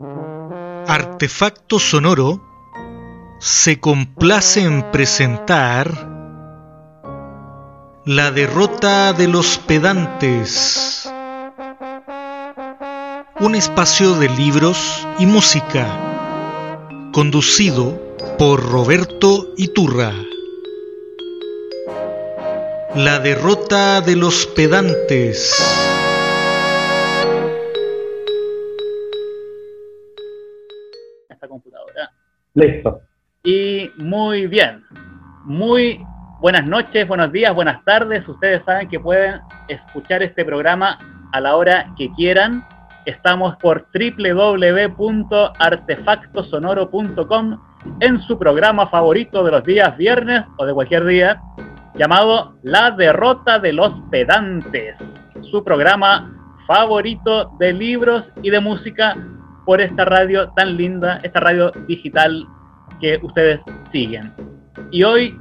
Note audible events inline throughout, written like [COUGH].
Artefacto Sonoro se complace en presentar La derrota de los pedantes, un espacio de libros y música, conducido por Roberto Iturra. La derrota de los pedantes. Listo. Y muy bien. Muy buenas noches, buenos días, buenas tardes. Ustedes saben que pueden escuchar este programa a la hora que quieran. Estamos por www.artefactosonoro.com en su programa favorito de los días viernes o de cualquier día, llamado La Derrota de los Pedantes. Su programa favorito de libros y de música por esta radio tan linda, esta radio digital que ustedes siguen. Y hoy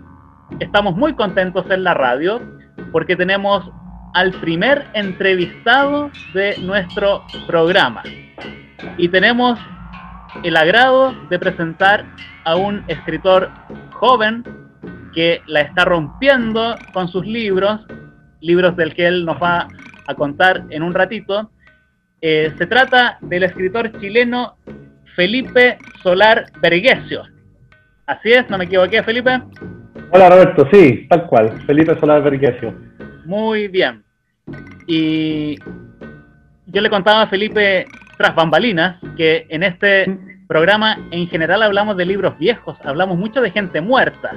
estamos muy contentos en la radio porque tenemos al primer entrevistado de nuestro programa. Y tenemos el agrado de presentar a un escritor joven que la está rompiendo con sus libros, libros del que él nos va a contar en un ratito. Eh, se trata del escritor chileno Felipe Solar Vergesio. Así es, no me equivoqué, Felipe. Hola Roberto, sí, tal cual, Felipe Solar Vergesio. Muy bien. Y yo le contaba a Felipe tras bambalinas que en este programa en general hablamos de libros viejos, hablamos mucho de gente muerta.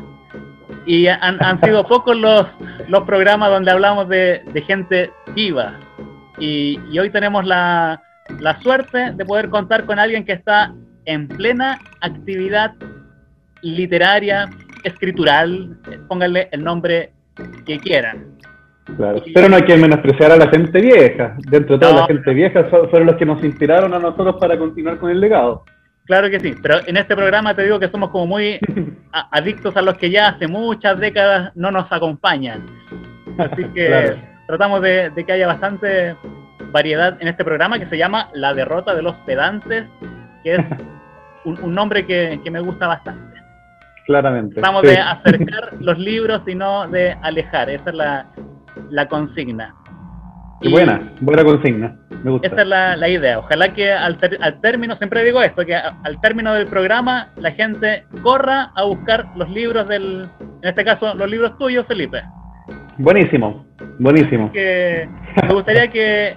Y han, han sido [LAUGHS] pocos los, los programas donde hablamos de, de gente viva. Y, y hoy tenemos la, la suerte de poder contar con alguien que está en plena actividad literaria, escritural, pónganle el nombre que quieran. Claro. Pero no hay que menospreciar a la gente vieja. Dentro de toda No. la gente vieja fueron los que nos inspiraron a nosotros para continuar con el legado. Claro que sí, pero en este programa te digo que somos como muy [LAUGHS] adictos a los que ya hace muchas décadas no nos acompañan. Así que Claro. Tratamos de, de que haya bastante variedad en este programa que se llama La derrota de los pedantes, que es [LAUGHS] un, un nombre que, que me gusta bastante. Claramente. Tratamos Sí. de acercar los libros y no de alejar, esa es la, la consigna. Y buena, buena consigna. Me gusta. esa es la, la idea. Ojalá que al, ter- al término, siempre digo esto, que al término del programa la gente corra a buscar los libros del, en este caso, los libros tuyos, Felipe. Buenísimo, buenísimo. Que me gustaría que,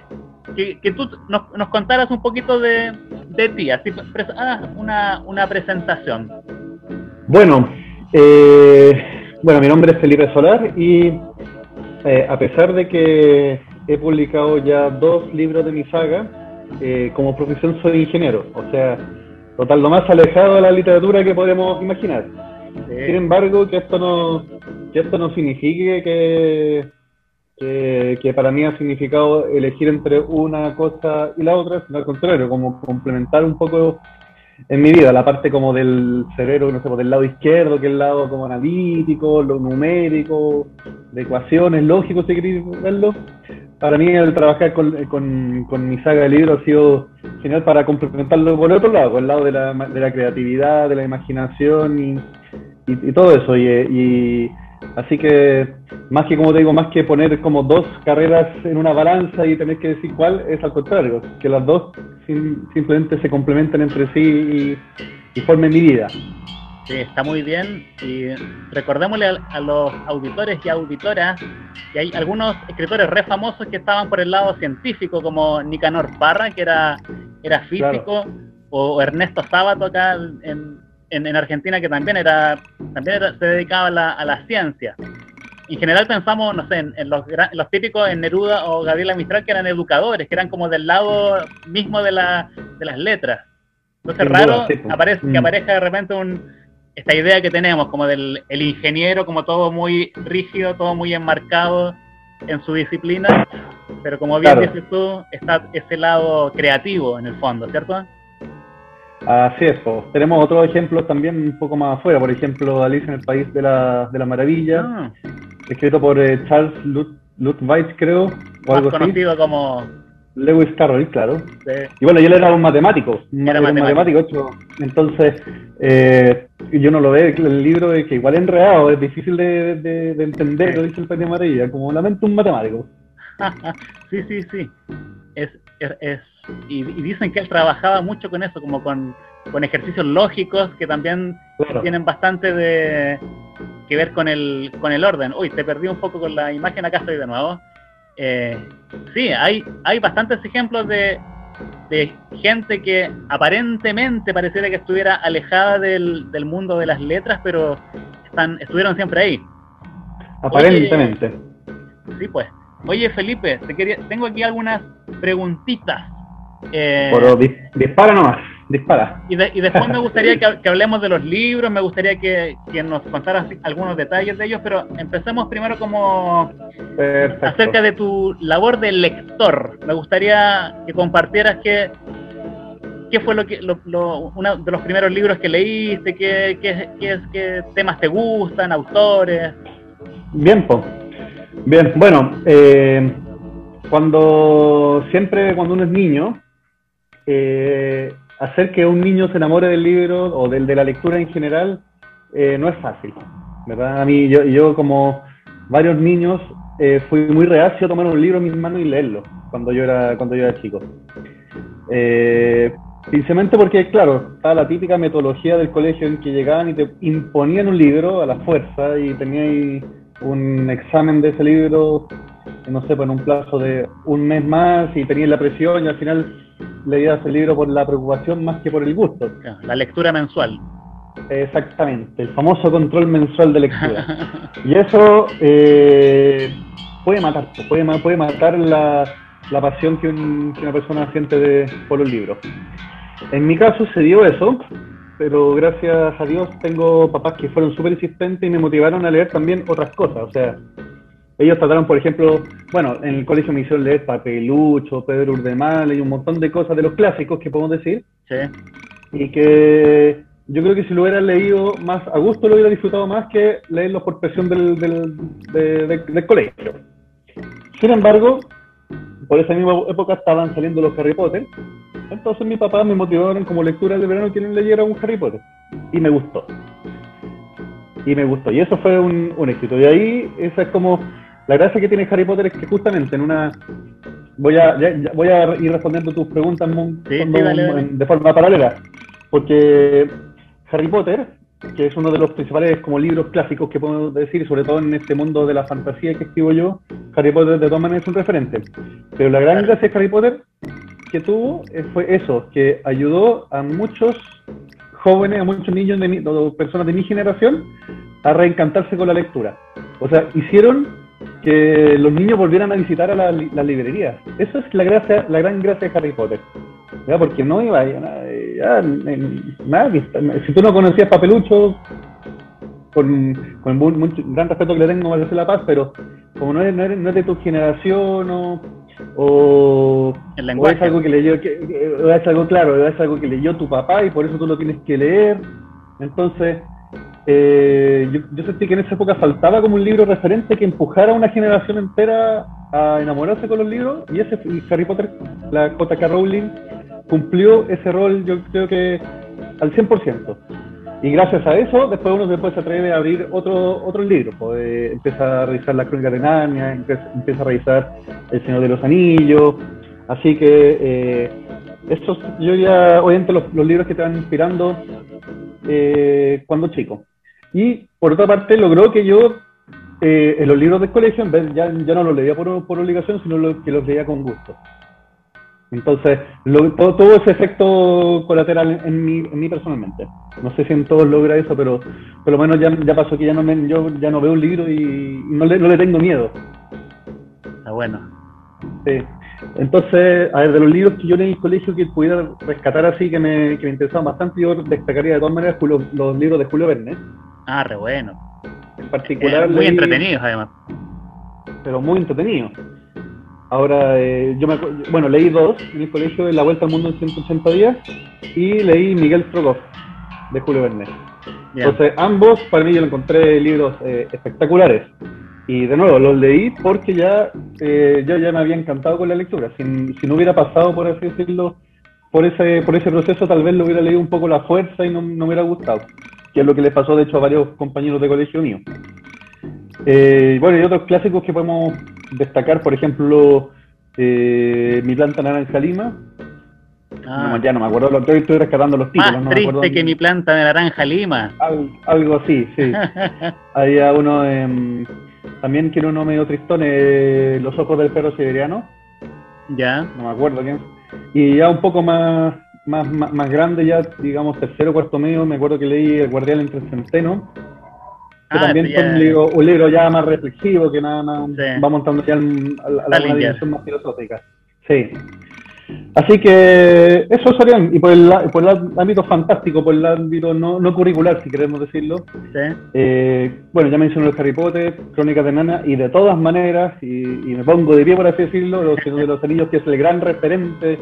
que, que tú nos, nos contaras un poquito de, de ti, así hagas una, una presentación. Bueno, eh, bueno, mi nombre es Felipe Solar y eh, a pesar de que he publicado ya dos libros de mi saga, eh, como profesión soy ingeniero, o sea, total lo más alejado de la literatura que podemos imaginar. Sin embargo, que esto no, que esto no signifique que, que, para mí ha significado elegir entre una cosa y la otra, sino al contrario, como complementar un poco en mi vida la parte como del cerebro, no sé, pues, del lado izquierdo, que es el lado como analítico, lo numérico, de ecuaciones, lógico, si queréis verlo. Para mí el trabajar con, con, con mi saga de libros ha sido genial para complementarlo por el otro lado, por el lado de la, de la creatividad, de la imaginación y, y, y todo eso. Y, y así que, más que como te digo, más que poner como dos carreras en una balanza y tener que decir cuál, es al contrario, que las dos sim- simplemente se complementan entre sí y, y formen mi vida. Sí, está muy bien. Y recordémosle a, a los auditores y auditoras que hay algunos escritores re famosos que estaban por el lado científico, como Nicanor Parra, que era, era físico, o, o Ernesto Sábato acá en, en, en Argentina, que también era también era- se dedicaba a la, a la ciencia. En general pensamos, no sé, en, en los, en los típicos, en Neruda o Gabriela Mistral, que eran educadores, que eran como del lado mismo de, la, de las letras. Entonces, Sin raro duda, sí, pues. aparece, que Mm. aparezca de repente un, esta idea que tenemos, como del el ingeniero, como todo muy rígido, todo muy enmarcado en su disciplina, pero como bien Claro. dices tú, está ese lado creativo en el fondo, ¿cierto? Así es, pues. tenemos otros ejemplos también un poco más afuera, por ejemplo, Alicia en el País de la, de la Maravilla, Ah, escrito por eh, Charles Lut- Lutwidge, creo, o más algo así. conocido como Lewis Carroll, claro. Y bueno, él era un matemático. Era, matemático. entonces, eh, yo no lo veo, el libro es que igual enredado, es difícil de, entender, lo dice el Peña Amarilla, como lamento un matemático. [LAUGHS] sí, sí, sí. Es, es, y, dicen que él trabajaba mucho con eso, como con, con ejercicios lógicos que también tienen bastante de que ver con el, con el orden. Uy, te perdí un poco con la imagen, acá estoy de nuevo. Eh, sí, hay, hay bastantes ejemplos de, de gente que aparentemente pareciera que estuviera alejada del, del mundo de las letras, pero están, estuvieron siempre ahí. Aparentemente. sí, pues. Oye, Felipe, te quería, tengo aquí algunas preguntitas. Eh, dispara nomás, dispara. Y, después me [LAUGHS] gustaría que, hablemos de los libros, me gustaría que, nos contaras algunos detalles de ellos, pero empecemos primero como acerca de tu labor de lector. Me gustaría que compartieras qué, qué fue lo que uno de los primeros libros que leíste, qué, qué, qué temas te gustan, autores. Bien, pues. Bien, bueno, eh, cuando siempre cuando uno es niño, eh, hacer que un niño se enamore del libro o del, de la lectura en general eh, no es fácil, ¿verdad? A mí, yo, yo como varios niños, fui muy reacio a tomar un libro en mis manos y leerlo cuando yo era, cuando yo era chico. Principalmente porque, claro, estaba la típica metodología del colegio en que llegaban y te imponían un libro a la fuerza y tenías un examen de ese libro, no sé, pues en un plazo de un mes más y tenías la presión y al final leías el libro por la preocupación más que por el gusto. La lectura mensual. Exactamente, el famoso control mensual de lectura. [LAUGHS] y eso eh, puede matar, puede, puede matar la, la pasión que, una persona siente de, por los libros. En mi caso se dio eso, pero gracias a Dios tengo papás que fueron súper insistentes y me motivaron a leer también otras cosas. O sea, ellos trataron, por ejemplo, bueno, en el colegio me hicieron leer Papelucho, Pedro Urdemal y un montón de cosas de los clásicos que podemos decir. Sí. Y que yo creo que si lo hubiera leído más a gusto, lo hubiera disfrutado más que leerlo por presión del, del, del colegio. Sin embargo, por esa misma época estaban saliendo los Harry Potter entonces mi papá me motivaron como lectura de verano que leyera un Harry Potter. Y me gustó. Y me gustó. Y eso fue un, éxito. Y ahí, esa es como. La gracia que tiene Harry Potter es que justamente en una. Voy a, voy a ir respondiendo tus preguntas de forma paralela. Porque Harry Potter, que es uno de los principales como libros clásicos que podemos decir, sobre todo en este mundo de la fantasía que escribo yo, Harry Potter de todas maneras es un referente. Pero la gran gracia de Harry Potter que tuvo eh, fue eso, que ayudó a muchos jóvenes, a muchos niños, de o personas de mi generación, a reencantarse con la lectura. O sea, hicieron que los niños volvieran a visitar a las la librerías. Eso es la gracia, la gran gracia de Harry Potter. Porque no iba ya, nada, si tú no conocías Papelucho, con, con gran respeto que le tengo a La Paz, pero como no no, no es de tu generación o o, es algo que leyó, que, es algo claro, es algo que leyó tu papá y por eso tú lo tienes que leer. Entonces, eh, yo, sentí que en esa época faltaba como un libro referente que empujara a una generación entera a enamorarse con los libros y ese Harry Potter, la J.K. Rowling, cumplió ese rol yo creo que al 100%. Y gracias a eso, después uno después se atreve a abrir otro, otro libro. Pues, empieza a revisar la crónica de Narnia, empieza, a revisar El Señor de los Anillos. Así que eh, estos, yo ya, obviamente, los, los libros que te van inspirando eh, cuando chico. Y por otra parte, logró que yo, eh, en los libros del colegio, en vez, ya, ya no los leía por, por obligación, sino que los leía con gusto. Entonces, todo, todo, ese efecto colateral en mí, en mí personalmente. No sé si en todos logra eso, pero por lo menos ya, ya pasó que ya no, me, yo ya no veo un libro y no le, no le tengo miedo. Está bueno. Sí. Entonces, a ver, de los libros que yo leí en el colegio que pudiera rescatar así, que me, que me interesaban bastante, yo destacaría de todas maneras los libros de Julio Verne. Ah, re bueno. En particular. muy entretenidos, además. Pero muy entretenidos. Ahora, eh, yo me bueno, leí dos en el colegio de La Vuelta al Mundo en 180 días y leí Miguel Strogoff de Julio Verne. Entonces, ambos para mí yo encontré libros eh, espectaculares. Y de nuevo, los leí porque ya eh, yo ya me había encantado con la lectura. Si, si, no hubiera pasado, por así decirlo, por ese, por ese proceso, tal vez lo hubiera leído un poco la fuerza y no, no me hubiera gustado. Que es lo que les pasó, de hecho, a varios compañeros de colegio mío. Eh, bueno, y otros clásicos que podemos destacar, por ejemplo, eh, Mi planta naranja lima. Ah. ya no me acuerdo, lo, estoy, rescatando los títulos. Más triste que Mi planta de naranja lima. algo así, sí. [LAUGHS] Había uno, también quiero uno medio tristón, eh, Los ojos del perro siberiano. Ya. No me acuerdo quién. Y ya un poco más, más, más, grande, ya digamos tercero, cuarto medio, me acuerdo que leí El guardián entre el centeno que ah, también es un libro, ya más reflexivo, que nada más va montando ya a la, dimensión más filosófica. Sí. Así que eso serían, y por el, por el ámbito fantástico, por el ámbito no, no curricular, si queremos decirlo. Sí. Eh, bueno, ya mencioné el Harry Potter, Crónicas de Nana, y de todas maneras, y, me pongo de pie por así decirlo, Los de los Anillos, que es el gran referente,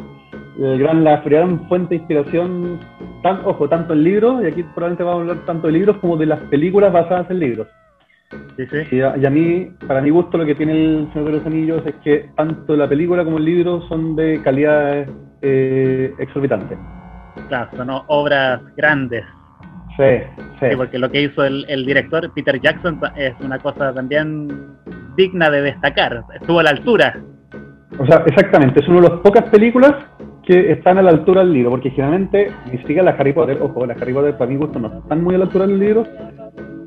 el gran, la gran fuente de inspiración, tan, ojo, tanto en libros, y aquí probablemente vamos a hablar tanto de libros como de las películas basadas en libros. Y, a, mí, para mi gusto, lo que tiene el Señor de los Anillos es que tanto la película como el libro son de calidad eh, exorbitante. Claro, son obras grandes. Sí, sí. porque lo que hizo el, director Peter Jackson es una cosa también digna de destacar. Estuvo a la altura. O sea, exactamente. Es una de las pocas películas que están a la altura del libro, porque generalmente ni siquiera las Harry Potter, ojo, las Harry Potter para mi gusto no están muy a la altura del libro,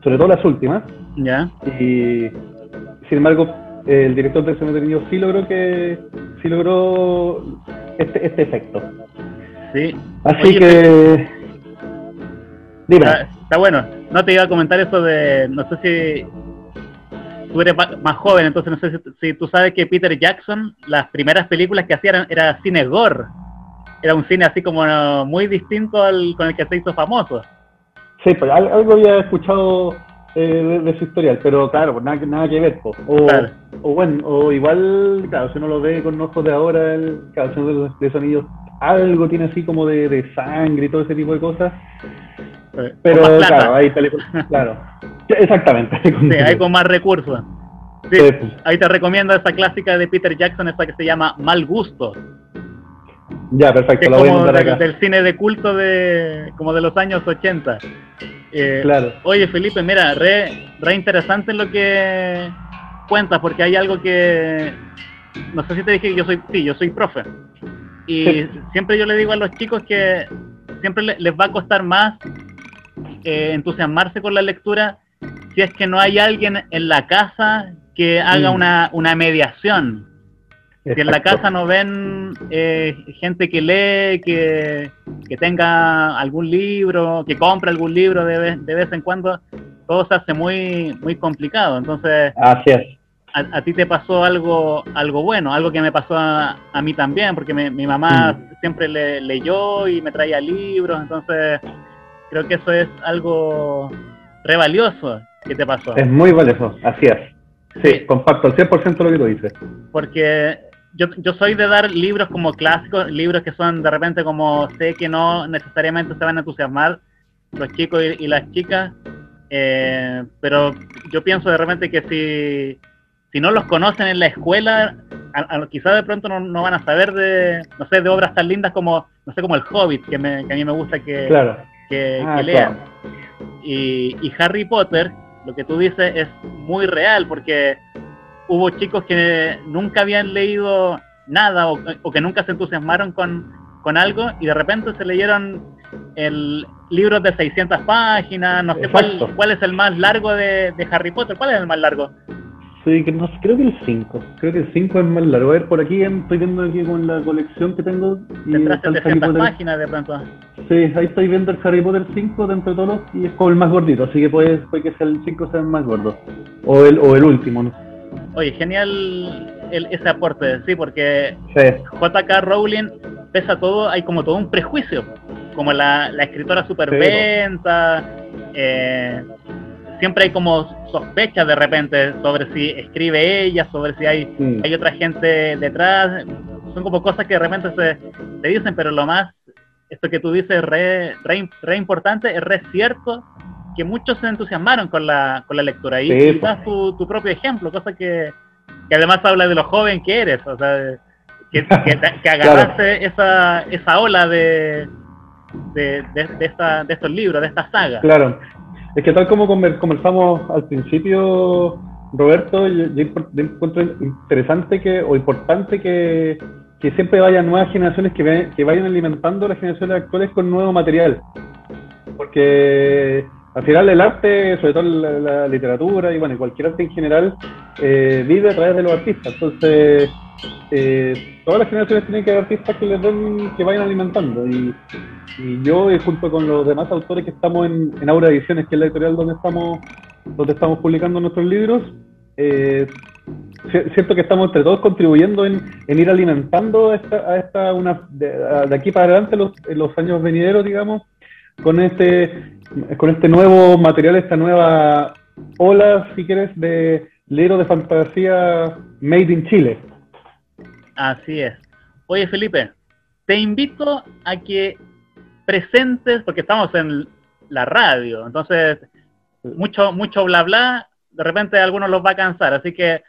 sobre todo las últimas. Ya. Y sin embargo, el director del Niños sí logró que sí logró este, este efecto. Sí. Así que Dime. Está, bueno. No te iba a comentar eso de no sé si tú eres más joven, entonces no sé si, tú sabes que Peter Jackson, las primeras películas que hacía era cine gore. Era un cine así como muy distinto al con el que se hizo famoso. Sí, pues algo había escuchado eh, de, su historial, pero claro, pues nada, nada que ver. O, o bueno, o igual, claro, si uno lo ve con ojos de ahora, el canción de, sonidos, algo tiene así como de, sangre y todo ese tipo de cosas. Eh, pero claro, hay películas, [LAUGHS] claro, exactamente. Sí, hay con más recursos. Sí, pues. Ahí te recomiendo esta clásica de Peter Jackson, esta que se llama Mal Gusto. Ya, perfecto, la voy a del, acá. del cine de culto de como de los años 80. Eh, claro. Oye, Felipe, mira, re, re interesante lo que cuentas, porque hay algo que no sé si te dije que yo soy, sí, yo soy profe. Y siempre yo le digo a los chicos que siempre les va a costar más eh, entusiasmarse con la lectura si es que no hay alguien en la casa que haga mm. una, una mediación si en la casa no ven eh, gente que lee, que, tenga algún libro, que compre algún libro de vez, de vez en cuando, todo se hace muy, muy complicado. Entonces, Así es. A, ti te pasó algo, algo bueno, algo que me pasó a, mí también, porque mi, mamá mm. siempre le, leyó y me traía libros, entonces creo que eso es algo re valioso que te pasó. Es muy valioso, así es. Sí, comparto al 100% lo que tú dices. Porque yo, yo soy de dar libros como clásicos, libros que son de repente como sé que no necesariamente se van a entusiasmar los chicos y, las chicas, eh, pero yo pienso de repente que si, si no los conocen en la escuela, quizás de pronto no, van a saber de, no sé, de obras tan lindas como, no sé, como El Hobbit, que, me, que a mí me gusta que, que, ah, lean. Y, y Harry Potter, lo que tú dices es muy real, porque hubo chicos que nunca habían leído nada o, que nunca se entusiasmaron con, con, algo y de repente se leyeron el libro de 600 páginas, no sé cuál, cuál, es el más largo de, Harry Potter, ¿cuál es el más largo? Sí, que no, creo que el 5, creo que el 5 es más largo. A ver, por aquí estoy viendo aquí con la colección que tengo. Y 600 páginas de pronto. Sí, ahí estoy viendo el Harry Potter 5 dentro de todos y es como el más gordito, así que puede, puede que sea el 5 sea el más gordo. O el, o el último, no Oye, genial ese aporte, sí, porque JK Rowling, pesa todo, hay como todo un prejuicio, como la, escritora superventa, eh, siempre hay como sospechas de repente sobre si escribe ella, sobre si hay, hay otra gente detrás, son como cosas que de repente se, se dicen, pero lo más, esto que tú dices, re, re, re importante, es re cierto, que muchos se entusiasmaron con la, con la lectura. Y, sí, das tu, tu, propio ejemplo, cosa que, que, además habla de lo joven que eres, o sea, que, que, [LAUGHS] agarraste esa, esa ola de, de, de, de, esta, de estos libros, de esta saga. Claro, es que tal como conversamos al principio, Roberto, yo, yo encuentro interesante que, o importante que, que siempre vayan nuevas generaciones que, que vayan alimentando las generaciones actuales con nuevo material. Porque al final el arte, sobre todo la, literatura y bueno, cualquier arte en general, eh, vive a través de los artistas. Entonces, eh, todas las generaciones tienen que haber artistas que les den, que vayan alimentando. Y, yo, eh, junto con los demás autores que estamos en, en Aura Ediciones, que es la editorial donde estamos, donde estamos publicando nuestros libros, eh, siento que estamos entre todos contribuyendo en, en ir alimentando a esta, a esta una, de, de, aquí para adelante los, los años venideros, digamos, con este, con este nuevo material, esta nueva ola, si quieres, de libros de fantasía made in Chile. Así es. Oye, Felipe, te invito a que presentes, porque estamos en la radio, entonces mucho, mucho bla bla, de repente algunos los va a cansar, así que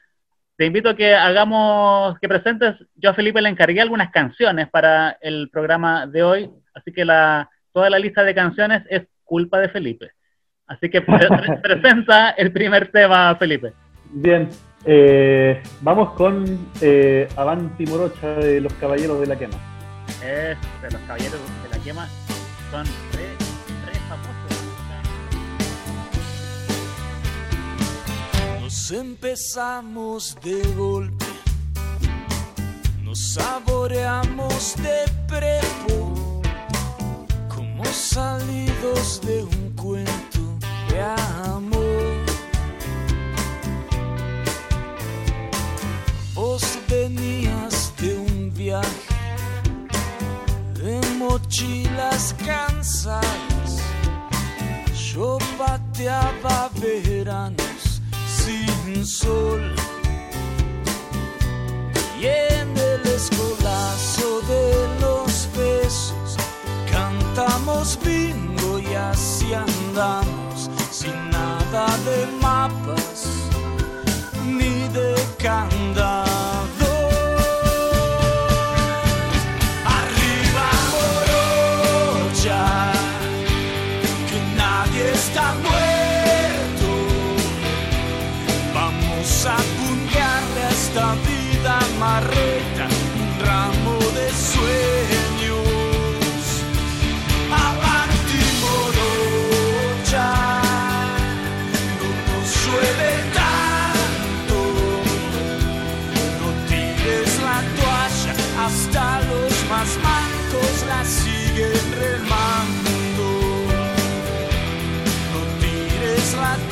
te invito a que hagamos, que presentes, yo a Felipe le encargué algunas canciones para el programa de hoy, así que la, toda la lista de canciones es culpa de Felipe. Así que pre [LAUGHS] presenta el primer tema, Felipe. Bien, eh, vamos con eh, Avanti Morocha de los Caballeros de la Quema. Es de los Caballeros de la Quema, son tres, tres famosos. Nos empezamos de golpe, nos saboreamos de prepo, salidos de un cuento de amor. Vos venías de un viaje de mochilas cansadas. Yo pateaba veranos sin sol. Y en el escolazo de los besos cantamos bingo y así andamos sin nada de mapas ni de candado. Hasta los más mancos la siguen remando. No tires la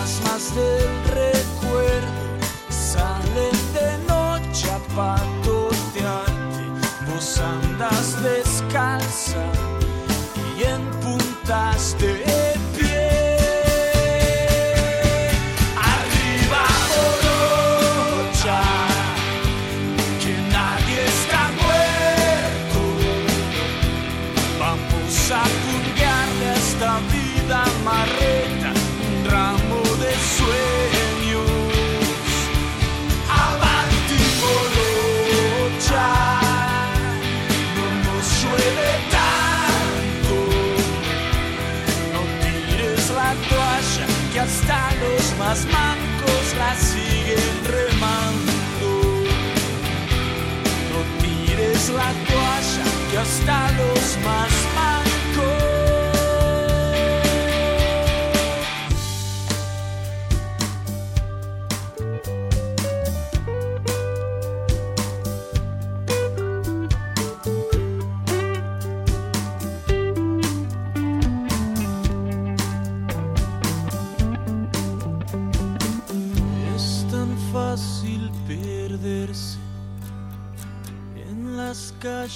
fantasmas del recuerdo. Salen de noche a patotearte, hasta los más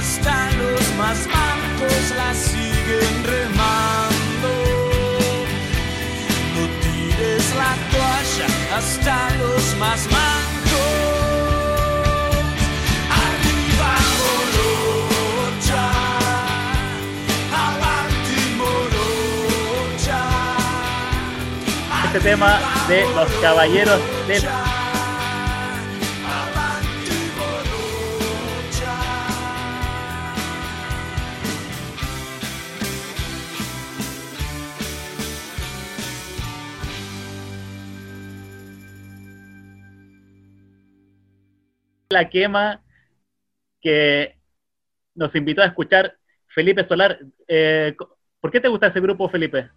Hasta los más mancos la siguen remando. No tires la toalla, hasta los más mancos. Este tema de los caballeros del la quema que nos invitó a escuchar Felipe Solar. Eh, ¿Por qué te gusta ese grupo, Felipe?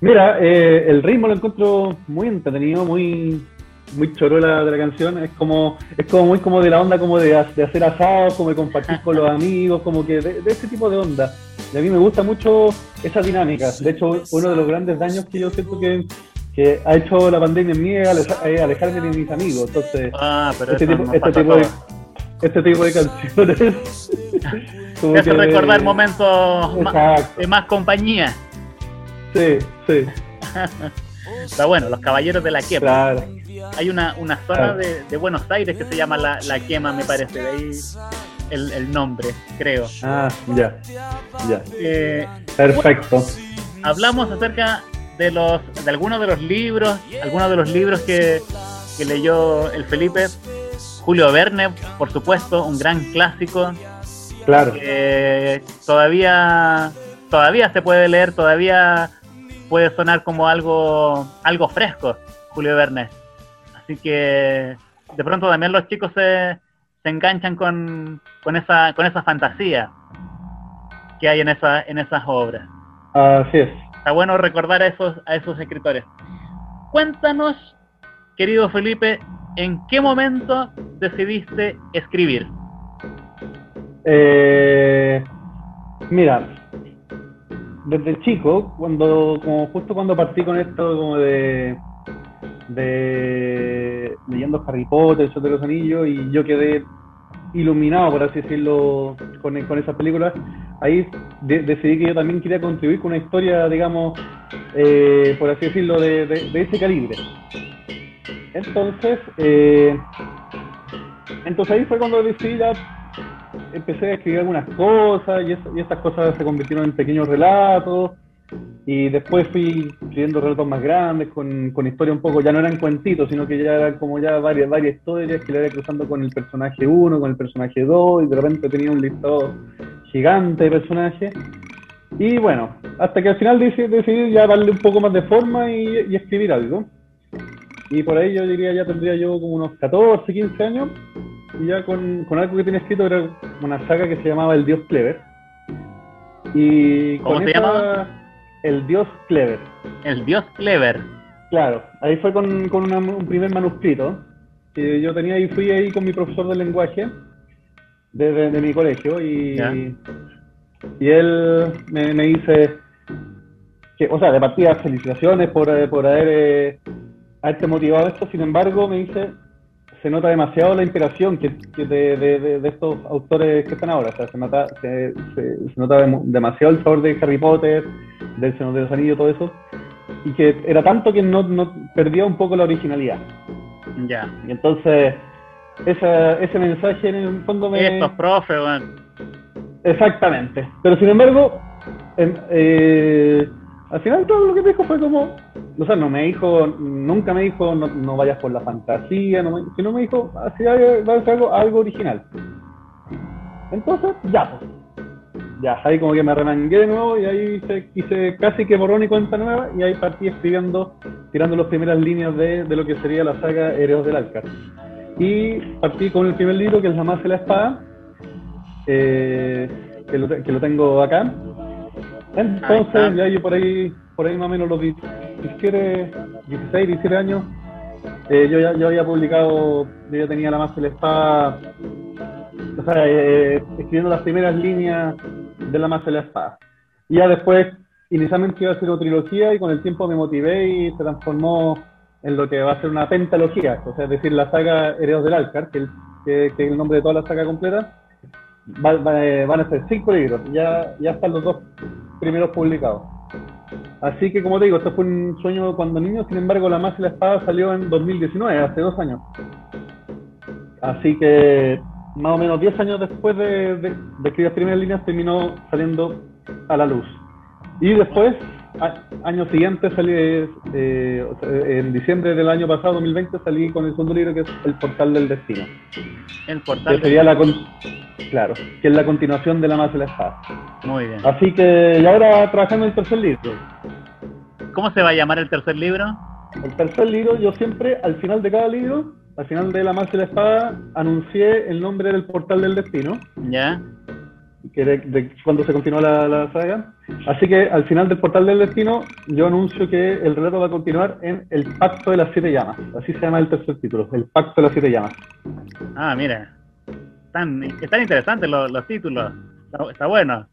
Mira, eh, el ritmo lo encuentro muy entretenido, muy muy chorola de la canción. Es como es como muy como de la onda como de, de hacer asados, como de compartir con los [LAUGHS] amigos, como que de, de ese tipo de onda. Y a mí me gusta mucho esa dinámica. De hecho, uno de los grandes daños que yo siento que, que ha hecho la pandemia en mí es alejarme de mis amigos. Entonces, Ah, pero este tipo, este tipo de, este tipo de canciones. [LAUGHS] Te hace que- recordar momentos de más compañía. Sí, sí, [LAUGHS] Está bueno, los caballeros de la quema. claro. Hay una, una zona Claro. de, de Buenos Aires que se llama La, la Quema, me parece, de ahí el, el nombre, creo. Ah, ya, ya. Eh, Perfecto. hablamos acerca de los de algunos de los libros, algunos de los libros que, que leyó el Felipe. Julio Verne, por supuesto, un gran clásico Claro. que todavía todavía se puede leer, todavía puede sonar como algo algo fresco, Julio Verne. Así que de pronto también los chicos se, se enganchan con, con esa con esa fantasía que hay en esa en esas obras. Así es. Está bueno recordar a esos, a esos escritores. Cuéntanos, querido Felipe, ¿en qué momento decidiste escribir? Eh, mira, desde chico, cuando, justo cuando partí con esto como de, de leyendo Harry Potter, el de los Anillos, y yo quedé iluminado, por así decirlo, con, con esas películas, ahí de- decidí que yo también quería contribuir con una historia, digamos, eh, por así decirlo, de, de- ese calibre. Entonces, eh, entonces ahí fue cuando decidí ya empecé a escribir algunas cosas y, eso- y estas cosas se convirtieron en pequeños relatos y después fui escribiendo relatos más grandes con, con historias un poco, ya no eran cuentitos, sino que ya eran como ya varias, varias historias que le iba cruzando con el personaje 1, con el personaje 2 y de repente tenía un listado gigante de personajes. Y bueno, hasta que al final decidí, decidí ya darle un poco más de forma y, y escribir algo. Y por ahí yo diría, ya tendría yo como unos 14, 15 años y ya con, con algo que tenía escrito era una saga que se llamaba El Dios Clever. Y ¿Cómo con se esa- llamaba? El Dios Clever. El dios Clever. Claro, ahí fue con, con una- un primer manuscrito. que yo tenía y fui ahí con mi profesor de lenguaje de, de- de mi colegio y, Ya. y él me, me dice que, o sea, de partida felicitaciones por, eh, por haber eh, haberte motivado esto, sin embargo me dice se nota demasiado la inspiración que, que de, de- estos autores que están ahora, o sea, se nota, se, se- se nota dem- demasiado el sabor de Harry Potter, del Señor de los Anillos, todo eso, y que era tanto que no, no perdía un poco la originalidad. Ya. Y entonces, esa, ese mensaje en el fondo me... Estos profes, weón. Exactamente. Pero sin embargo, en- eh, al final todo lo que me dijo fue como... O sea, no me dijo, nunca me dijo, no, vayas por la fantasía, no me, sino me dijo, así va a ser algo, algo original. Entonces, ya, pues. Ya, ahí como que me remangué de nuevo y ahí hice, hice casi que borrón y cuenta nueva y ahí partí escribiendo, tirando las primeras líneas de, de lo que sería la saga Hereos del Alcar. Y partí con el primer libro que es La Más de la Espada, eh, que lo tengo acá. Entonces, ya yo por ahí, por ahí más o menos los 17, 16, 17 años, eh, yo, ya, había publicado, yo ya tenía La Más de la Espada, o sea, eh, escribiendo las primeras líneas de La Más de la Espada. Y ya después, inicialmente iba a ser una trilogía y con el tiempo me motivé y se transformó en lo que va a ser una pentalogía, o sea, es decir, la saga Heredos del Alcar, que, el- que- que es el nombre de toda la saga completa, eh, van a ser cinco libros, ya, ya están los dos primeros publicados. Así que, como te digo, esto fue un sueño cuando niño, sin embargo, La Más y la Espada salió en 2019, hace dos años. Así que, más o menos 10 años después de, escribir las primeras líneas, terminó saliendo a la luz. Y después, año siguiente, salí, eh, en diciembre del año pasado, 2020, salí con el segundo libro que es El Portal del Destino. El Que portal. sería la, con- claro, que es la continuación de La Más y la Espada. Muy bien. Así que, y ahora trabajando en el tercer libro. ¿Cómo se va a llamar el tercer libro? El tercer libro, yo siempre, al final de cada libro, al final de La Más y la Espada, anuncié el nombre del Portal del Destino, Ya. Que de, de cuando se continuó la, la saga. Así que al final del Portal del Destino, yo anuncio que el relato va a continuar en El Pacto de las Siete Llamas. Así se llama el tercer título, El Pacto de las Siete Llamas. Ah, mira. Están, están interesantes los, los títulos. Está, está bueno.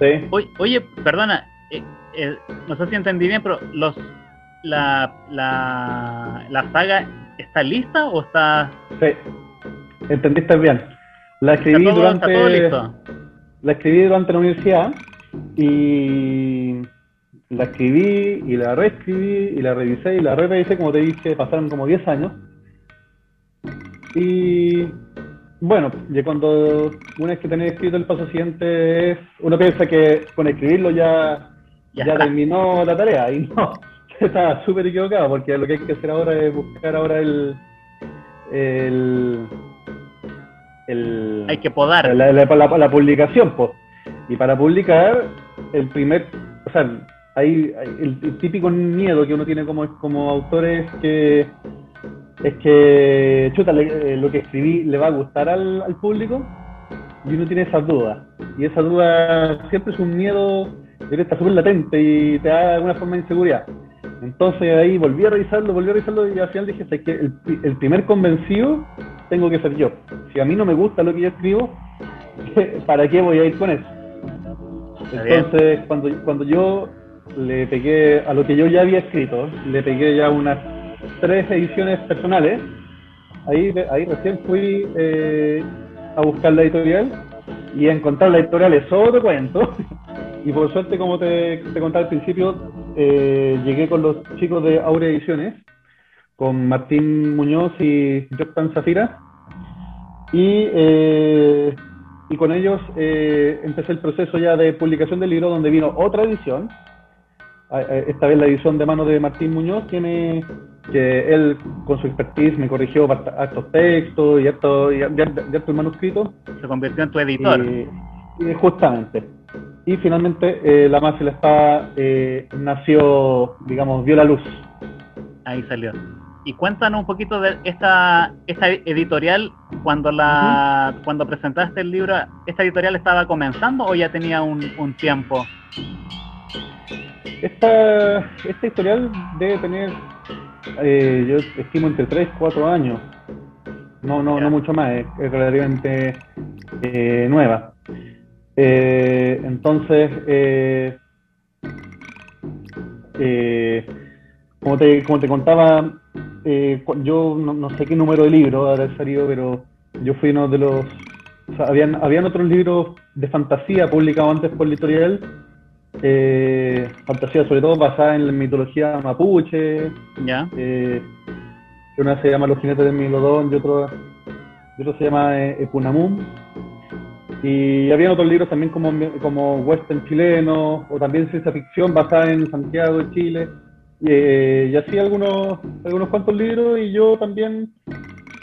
Sí. Oye, oye, perdona. eh, eh, no sé si entendí bien, pero los la, la, la saga está lista o está, Sí. Entendiste bien. La está escribí todo, está todo durante. listo? La escribí durante la universidad y la escribí y la reescribí y la revisé y la revisé, como te dije, pasaron como 10 años. Y bueno, ya cuando una vez que tenés escrito el paso siguiente es, uno piensa que con escribirlo ya, Ya terminó la tarea y no, [LAUGHS] está súper equivocado porque lo que hay que hacer ahora es buscar ahora el... el el, Hay que podar. la, la- la- la publicación, pues. Y para publicar, el primer, o sea, hay, hay- el, el típico miedo que uno tiene como, como autor es que, es que, chuta, le- eh, lo que escribí le va a gustar al, al público y uno tiene esas dudas. Y esa duda siempre es un miedo que está súper latente y te da de alguna forma de inseguridad. Entonces ahí volví a revisarlo, volví a revisarlo y al final dije, "Sabes qué? el, el primer convencido tengo que ser yo. Si a mí no me gusta lo que yo escribo, [LAUGHS] ¿para qué voy a ir con eso? Entonces, cuando, cuando yo le pegué a lo que yo ya había escrito, le pegué ya unas tres ediciones personales, ahí, ahí recién fui eh, a buscar la editorial y encontrar la editorial es otro cuento. [LAUGHS] Y por suerte, como te, te contaba al principio, eh, llegué con los chicos de Aurea Ediciones, con Martín Muñoz y Jospan Zafira. Y, eh, y con ellos eh, empecé el proceso ya de publicación del libro, donde vino otra edición. Esta vez la edición de mano de Martín Muñoz, tiene que él con su expertise me corrigió hartos textos y hartos- y hartos manuscritos. Se convirtió en tu editor. Y, y justamente. Y finalmente eh, La Más la Espada eh, nació, digamos, vio la luz. Ahí salió. Y cuéntanos un poquito de esta, esta editorial, cuando la cuando presentaste el libro, ¿esta editorial estaba comenzando o ya tenía un, un tiempo? Esta, esta historial debe tener, eh, yo estimo, entre 3 y 4 años. no, no, no mucho más, es, es relativamente eh, nueva. Eh, entonces, eh, eh, como, te, como te contaba, eh, yo no, no sé qué número de libro habrá salido, pero yo fui uno de los... O sea, habían, habían otros libros de fantasía publicados antes por la editorial, fantasía sobre todo basada en la mitología mapuche, Ya. una se llama Los jinetes del Milodón y otro, y otro se llama Epunamum. Y había otros libros también como, como western chileno o también ciencia ficción basada en Santiago de Chile. Y, eh, así algunos, algunos cuantos libros y yo también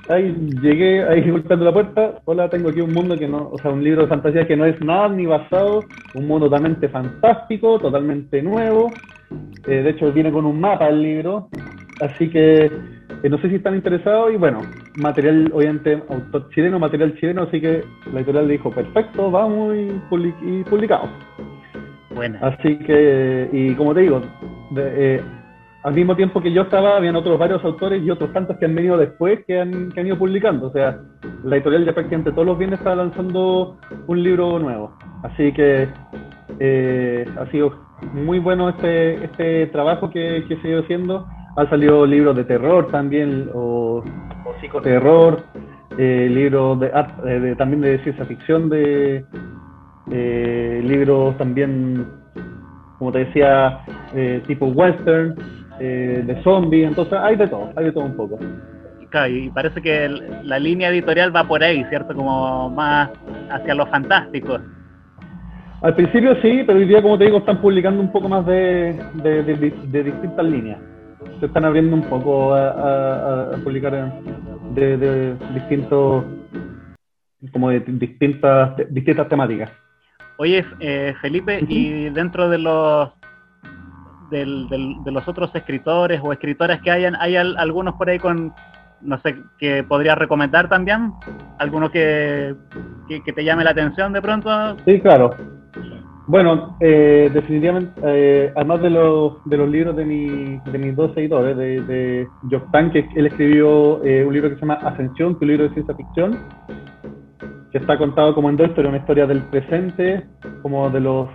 ahí llegué ahí [LAUGHS] golpeando la puerta. Hola, tengo aquí un mundo que no, o sea, un libro de fantasía que no es nada ni basado, un mundo totalmente fantástico, totalmente nuevo. Eh, de hecho, viene con un mapa el libro, así que eh, no sé si están interesados y bueno, material, obviamente, autor chileno, material chileno, así que la editorial dijo, perfecto, vamos y, public- y publicamos. Buena. Así que, y como te digo, de- eh, al mismo tiempo que yo estaba, habían otros varios autores y otros tantos que han venido después que han, que han ido publicando. O sea, la editorial ya prácticamente todos los viernes está lanzando un libro nuevo. Así que eh, ha sido muy bueno este, este trabajo que, que se ha ido haciendo. Han salido libros de terror también, o, o psicoterror, eh, libros de, eh, de- también de ciencia ficción, de eh, libros también, como te decía, eh, tipo western, eh, de zombies, entonces hay de todo, hay de todo un poco. Claro, y parece que el- la línea editorial va por ahí, ¿cierto? Como más hacia lo fantástico. Al principio sí, pero hoy día, como te digo, están publicando un poco más de distintas líneas. Se están abriendo un poco a, a- a publicar de, de distintos, como de distintas, distintas temáticas. Oye, eh, Felipe, y dentro de los del- del- de los otros escritores o escritoras que hayan, ¿hay al- algunos por ahí con, no sé, que podrías recomendar también? ¿Alguno que, que, que te llame la atención de pronto? Sí, claro. Bueno, eh, definitivamente, eh, además de los, de los libros de, mi, de mis dos editores, de, de Joktan, que él escribió eh, un libro que se llama Ascensión, que es un libro de ciencia ficción, que está contado como en dos historias, una historia del presente, como de los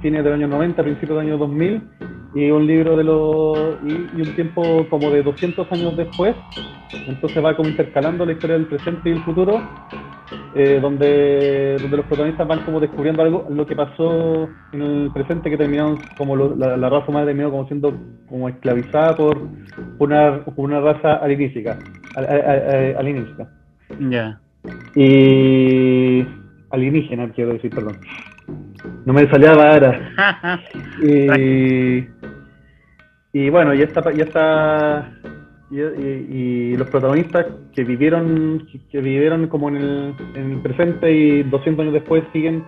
fines del año 90, principios del año 2000, y un libro de los y, y un tiempo como de 200 años después, entonces va como intercalando la historia del presente y el futuro, eh, donde, donde los protagonistas van como descubriendo algo, lo que pasó en el presente, que terminaron como lo- la, la raza humana terminó como siendo como esclavizada por una, por una raza alienística, al- al- al- alienística. Ya. Y alienígena, quiero decir, perdón. No me salía ahora. [LAUGHS] Y, y bueno, ya está y, y- y los protagonistas que vivieron, que vivieron como en el, en el presente y 200 años después siguen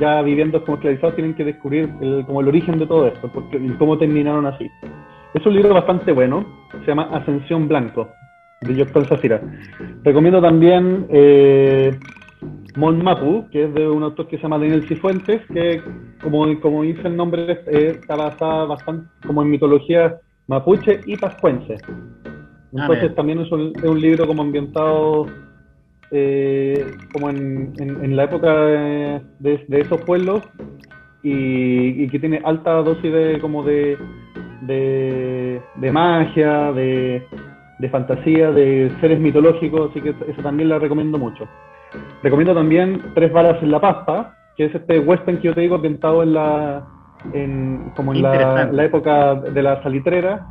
ya viviendo como esclavizados, tienen que descubrir el, como el origen de todo esto, porque, y cómo terminaron así. Es un libro bastante bueno, se llama Ascensión Blanco, de Yoctol Safira. Recomiendo también eh, Mon Mapu, que es de un autor que se llama Daniel Cifuentes, que como, como dice el nombre, eh, está basada bastante como en mitología mapuche y pascuense. Entonces bien. también es un, es un libro como ambientado eh, como en, en- en la época de, de- de esos pueblos y, y que tiene alta dosis de como de, de, de magia, de, de fantasía, de seres mitológicos, así que eso también la recomiendo mucho. Recomiendo también Tres balas en la pasta, que es este western que yo te digo ambientado en la en, como en la, época de la salitrera,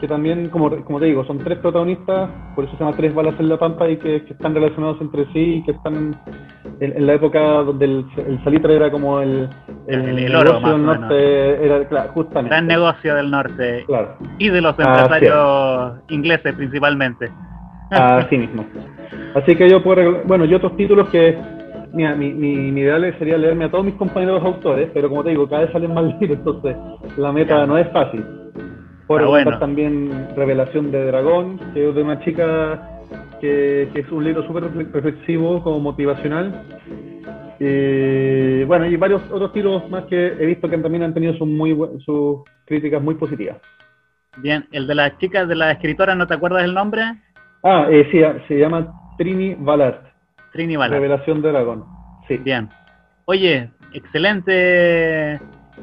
que también, como, como te digo, son tres protagonistas, por eso se llama Tres balas en la pampa y que, que están relacionados entre sí y que están en, en la época donde el, el salitre era como el, El- el oro, negocio del norte, era, claro, justamente. Gran negocio del norte Claro, y de los empresarios ingleses principalmente. así mismo. Así que yo puedo, bueno, y otros títulos que, mira, mi, mi, mi ideal sería leerme a todos mis compañeros autores, pero como te digo, cada vez salen más [LAUGHS] libros, entonces la meta no es fácil. Recomendar bueno. también Revelación de Dragón, que es de una chica que, que es un libro súper refle- reflexivo, como motivacional. Y bueno, y varios otros títulos más que he visto que también han tenido sus, muy, sus críticas muy positivas. Bien, el de las chicas, de la escritora, ¿no te acuerdas el nombre? Ah, eh, sí, se llama Trini Ballard. Trini Ballard. Revelación de Dragón. Sí. Bien. Oye, excelente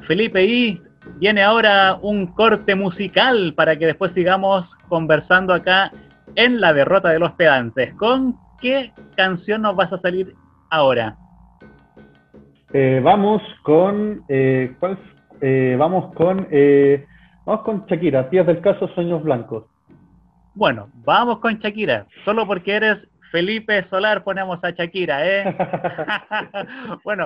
Felipe y viene ahora un corte musical para que después sigamos conversando acá en la derrota de los pedantes. ¿Con qué canción nos vas a salir ahora? Eh, vamos con eh, ¿cuál? Eh, vamos con eh, vamos con Shakira, Días del caso Sueños Blancos. Bueno, vamos con Shakira, solo porque eres Felipe Solar ponemos a Shakira, ¿eh? [LAUGHS] bueno,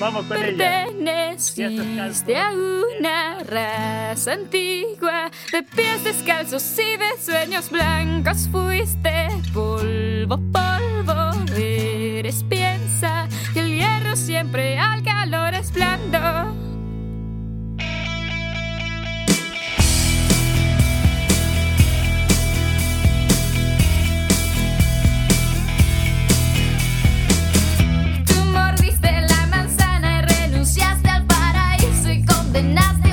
vamos con ella. Perteneciste a una raza antigua de pies descalzos y de sueños blancos. Fuiste polvo, polvo, eres piensa que el hierro siempre al calor es blando. Paraíso y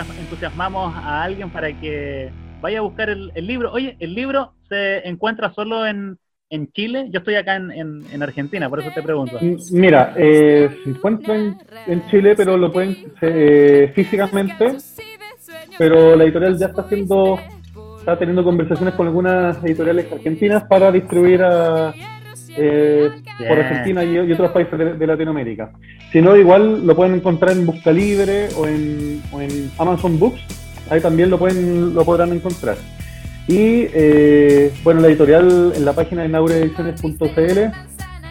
entusiasmamos a alguien para que vaya a buscar el, libro. Oye, el libro se encuentra solo en, en Chile. Yo estoy acá en, en- en Argentina, por eso te pregunto. Mira, eh, se encuentra en, en Chile, pero lo pueden eh, físicamente, pero la editorial ya está haciendo, está teniendo conversaciones con algunas editoriales argentinas para distribuir a, eh, por. Argentina y, y otros países de, de Latinoamérica. Si no, igual lo pueden encontrar en Busca Libre o en, o en Amazon Books, ahí también lo pueden lo podrán encontrar. Y eh, bueno, la editorial en la página de naureediciones.cl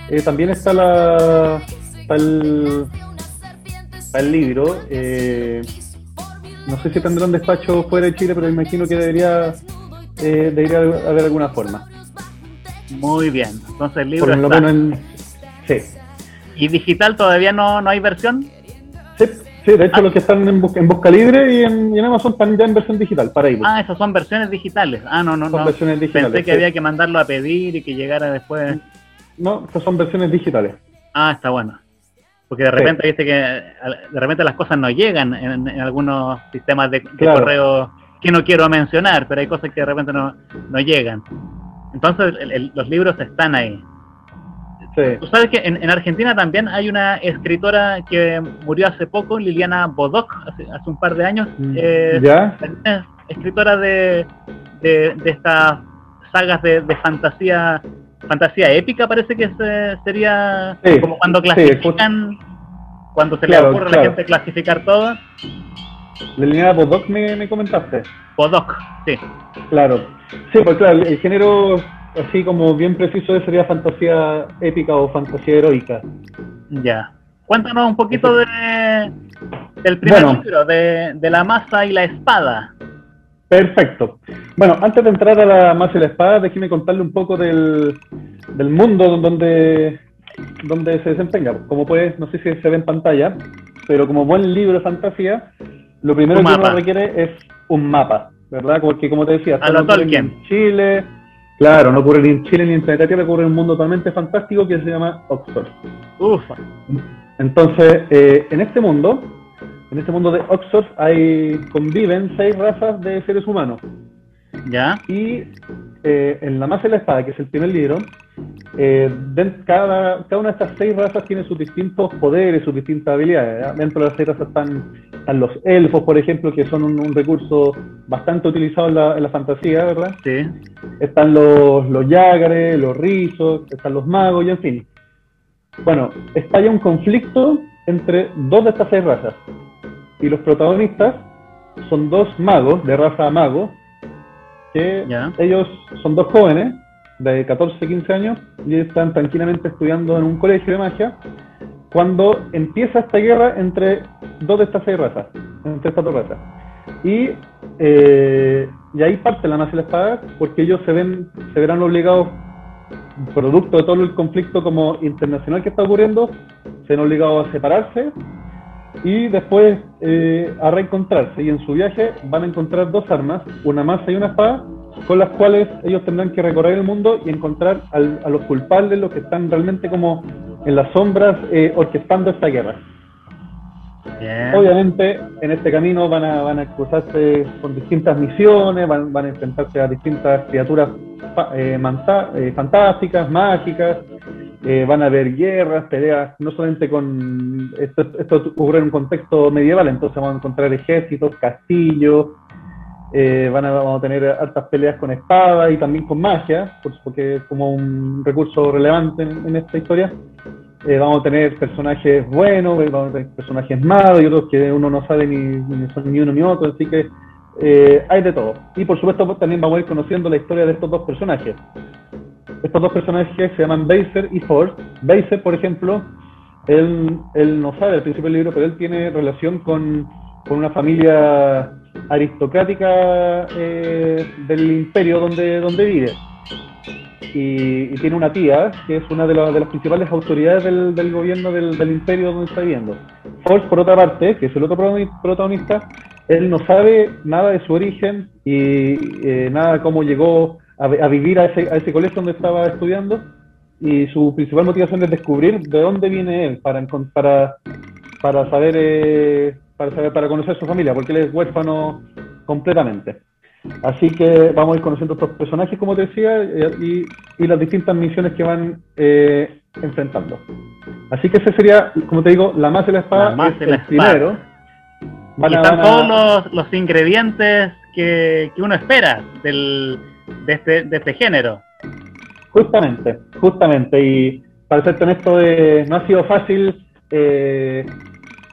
eh, también está la está el, está el libro. eh, no sé si tendrá un despacho fuera de Chile, pero imagino que debería eh, debería haber alguna forma. Muy bien. Entonces el libro Por lo está. menos en, sí. ¿Y digital todavía no, no hay versión? Sí, sí, de hecho los que están en, en Busca Libre y en, y en Amazon están ya en versión digital para ebook. Ah, esas son versiones digitales. Ah, no, no, Son no. versiones digitales, Pensé que sí. había que mandarlo a pedir y que llegara después. no, estas son versiones digitales. Ah, está bueno. Porque de repente, viste que de repente las cosas no llegan en, en algunos sistemas de, de Claro. correo que no quiero mencionar, pero hay cosas que de repente no, no llegan. Entonces el- el- los libros están ahí. Sí. Tú sabes que en, en Argentina también hay una escritora que murió hace poco, Liliana Bodoc, hace, hace un par de años. eh, ¿Ya? es escritora de, de, de estas sagas de, de fantasía fantasía épica parece que se- sería Sí, como cuando sí, clasifican cuando se Claro, le ocurre a la gente clasificar todo La línea Bodoc me, me comentaste. Bodoc sí Claro. Sí, pues claro, el género así como bien preciso sería fantasía épica o fantasía heroica. ya cuéntanos un poquito de del primer Bueno. libro de, de la masa y la espada Perfecto. Bueno, antes de entrar a la más y la espada, déjeme contarle un poco del, del mundo donde, donde se desempeña. Como puede, no sé si se ve en pantalla, pero como buen libro de fantasía, lo primero Un que mapa. uno requiere es un mapa, ¿verdad? Porque como te decía, no ocurre en Chile, claro, no ocurre ni en Chile ni en Planeta Tierra, ocurre en un mundo totalmente fantástico que se llama Oxford. ufa Entonces, eh, en este mundo, en este mundo de Oxford, hay, conviven seis razas de seres humanos. Ya Y eh, en La Masa y la Espada, que es el primer libro, eh, cada, cada una de estas seis razas tiene sus distintos poderes, sus distintas habilidades. ¿ya? Dentro de las seis razas están, están los elfos, por ejemplo, que son un, un recurso bastante utilizado en la, en la fantasía, ¿verdad? sí Están los, los yagares, los rizos, están los magos y en fin. Bueno, estalla un conflicto entre dos de estas seis razas. Y los protagonistas son dos magos, de raza mago, que ellos son dos jóvenes de 14, 15 años y están tranquilamente estudiando en un colegio de magia cuando empieza esta guerra entre dos de estas seis razas, entre estas dos razas. Y, eh, y ahí parte la nace la espada porque ellos se ven se verán obligados producto de todo el conflicto como internacional que está ocurriendo se ven obligados a separarse y después eh, a reencontrarse. Y en su viaje van a encontrar dos armas una masa y una espada con las cuales ellos tendrán que recorrer el mundo y encontrar al- a los culpables los que están realmente como en las sombras eh, orquestando esta guerra. Bien. Obviamente, en este camino van a, van a cruzarse con distintas misiones, van, van a enfrentarse a distintas criaturas eh, eh, fantásticas, mágicas, eh, van a haber guerras, peleas, no solamente con... Esto, ocurre en un contexto medieval, entonces vamos a encontrar ejércitos, castillos, eh, van a, tener altas peleas con espadas y también con magia, por- porque es como un recurso relevante en- en esta historia. Eh, vamos a tener personajes buenos, vamos a tener personajes malos y otros que uno no sabe ni, uno ni otro, así que hay de todo. Y por supuesto pues, también vamos a ir conociendo la historia de estos dos personajes. Estos dos personajes se llaman Baser y Force. Baser, por ejemplo, él, él no sabe al principio del libro, pero él tiene relación con, con una familia aristocrática eh, del imperio donde, donde vive y, tiene una tía que es una de, las- principales autoridades del, gobierno del, imperio donde está viviendo. Force, por otra parte, que es el otro protagoni- protagonista, él no sabe nada de su origen y eh, nada de cómo llegó a, vi- a vivir a ese, a ese colegio donde estaba estudiando y su principal motivación es descubrir de dónde viene él para, para, para saber eh, para saber para conocer su familia porque él es huérfano completamente. Así que vamos a ir conociendo estos personajes, como te decía, y, y las distintas misiones que van eh, enfrentando. Así que ese sería, como te digo, la más de la espada La más es de la el espada. primero. Van y a- están a- todos los, los ingredientes que, que uno espera del, de, este, de este género. Justamente, justamente. Y para ser honesto, eh, no ha sido fácil eh,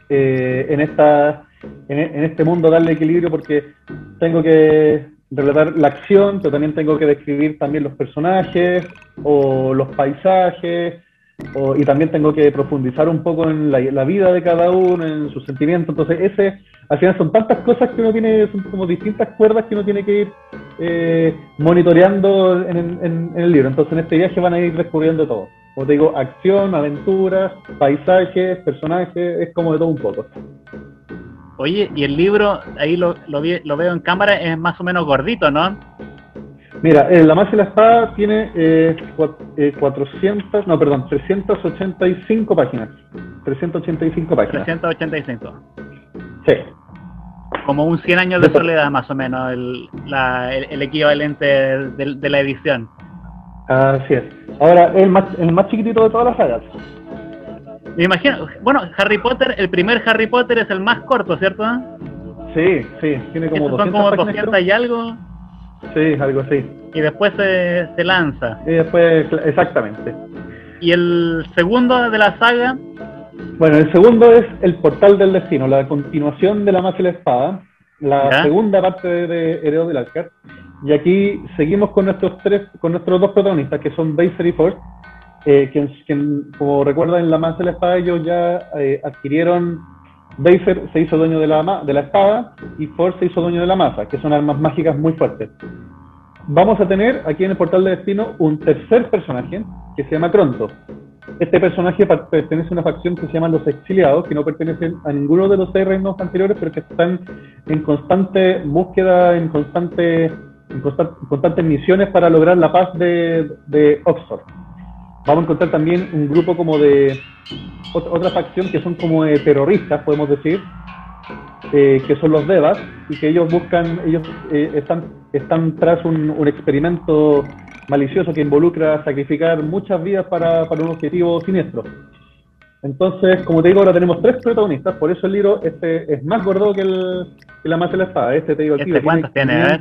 eh, en, esta, en, este mundo darle equilibrio porque tengo que relatar la acción, pero también tengo que describir también los personajes o los paisajes. y también tengo que profundizar un poco en la, la vida de cada uno, en sus sentimientos. Entonces, ese, al final son tantas cosas que uno tiene, son como distintas cuerdas que uno tiene que ir eh, monitoreando en, en- en el libro. Entonces en este viaje van a ir descubriendo todo. Como te digo, acción, aventuras, paisajes, personajes, es como de todo un poco. Oye, y el libro, ahí lo, lo, vi- lo veo en cámara, es más o menos gordito, ¿no? Mira, eh, la Magia y la Espada tiene eh, cua- eh, 400, no, perdón, 385 páginas. 385 páginas. 385. Sí. Como un 100 años de soledad, más o menos, el, la- el, el equivalente de, de la edición. Así es. Ahora, el más, el más chiquitito de todas las sagas. Me imagino, bueno, Harry Potter, el primer Harry Potter es el más corto, ¿cierto? Sí, sí, tiene como Estos son 200 como páginas. 200 creo. y algo, Sí, algo así. y después se, se lanza. Y después, exactamente. Y el segundo de la saga, Bueno, el segundo es El Portal del Destino, la continuación de La Magia y la Espada, la Ya. segunda parte de Heredos del Alcar. Y aquí seguimos con nuestros tres, con nuestros dos protagonistas, que son Baser y Ford, eh, quien, quien, como recuerdan, en La Magia y la Espada ellos ya eh, adquirieron, Baser se hizo dueño de la, de la espada y Ford se hizo dueño de la masa, que son armas mágicas muy fuertes. Vamos a tener aquí en el Portal del Destino un tercer personaje que se llama Cronto. Este personaje pertenece a una facción que se llama Los Exiliados, que no pertenecen a ninguno de los seis reinos anteriores, pero que están en constante búsqueda, en constante, en constan- constantes misiones para lograr la paz de, de Oxford. Vamos a encontrar también un grupo como de ot- otra facción que son como de terroristas, podemos decir, eh, que son los Devas, y que ellos buscan, ellos eh, están, están tras un, un experimento malicioso que involucra sacrificar muchas vidas para, para un objetivo siniestro. Entonces, como te digo, ahora tenemos tres protagonistas, por eso el libro este es más gordo que, el, que la más de la espada. Este te digo aquí, ¿este cuántos tiene? A ver.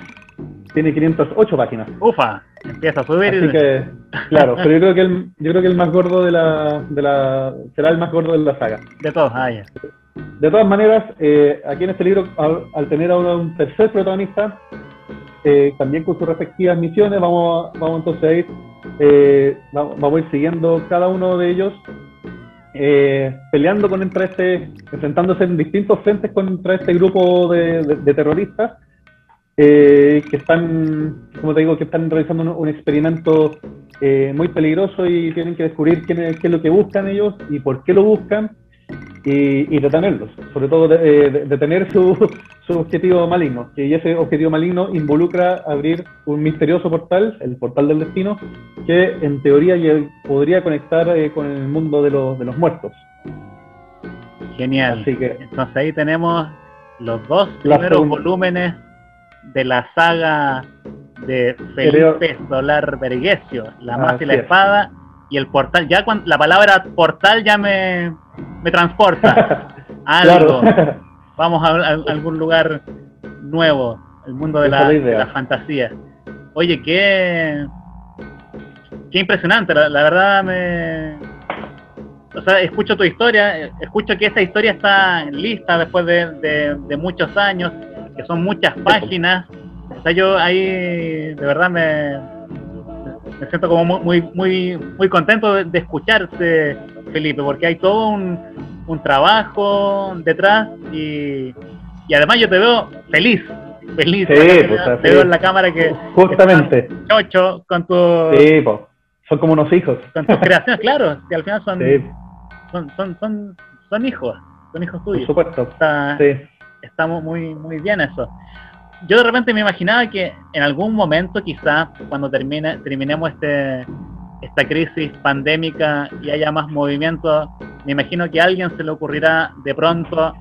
tiene 508 páginas. Ufa, empieza a subir. Así que, [LAUGHS] claro, pero yo creo que el, yo creo que el más gordo de la, de la, será el más gordo de la saga. De todos, ah, ya. De todas maneras, eh, aquí en este libro, al, al tener ahora un tercer protagonista, eh, también con sus respectivas misiones, vamos, vamos entonces a ir, eh, va- vamos a ir siguiendo cada uno de ellos, eh, peleando contra este, enfrentándose en distintos frentes contra este grupo de terroristas, eh, que están, como te digo, que están realizando un, un experimento eh, muy peligroso y tienen que descubrir quién es- qué es lo que buscan ellos y por qué lo buscan y, y detenerlos, sobre todo de- eh, de- detener su, [LAUGHS] su objetivo maligno, y ese objetivo maligno involucra abrir un misterioso portal, el portal del destino, que en teoría podría conectar eh, con el mundo de los, de los muertos. Genial. Así que Entonces ahí tenemos los dos primeros segunda. volúmenes de la saga de Felipe Solar Vergesio, La Magia y la. Espada, y el portal. Ya cuando la palabra portal ya me, me transporta. [LAUGHS] Algo. claro, [LAUGHS] Vamos a, algún lugar nuevo, el mundo de la, de fantasía. Oye, qué, qué impresionante, la, la verdad me... O sea, escucho tu historia, escucho que esta historia está lista después de, de- de muchos años, que son muchas páginas. O sea, yo ahí de verdad me, me siento como muy muy muy, contento de, de escucharte, Felipe, porque hay todo un, un trabajo detrás y, y además yo te veo feliz, feliz. Sí, pues, te veo en la cámara que justamente, que chocho con tu sí, po, son como unos hijos. con tus creaciones, claro, que al final son, Sí, son, son, son, son hijos, son hijos por tuyos. supuesto. Está, Sí. estamos muy muy bien eso. Yo de repente me imaginaba que en algún momento quizá cuando termine, terminemos este esta crisis pandémica y haya más movimiento, me imagino que a alguien se le ocurrirá de pronto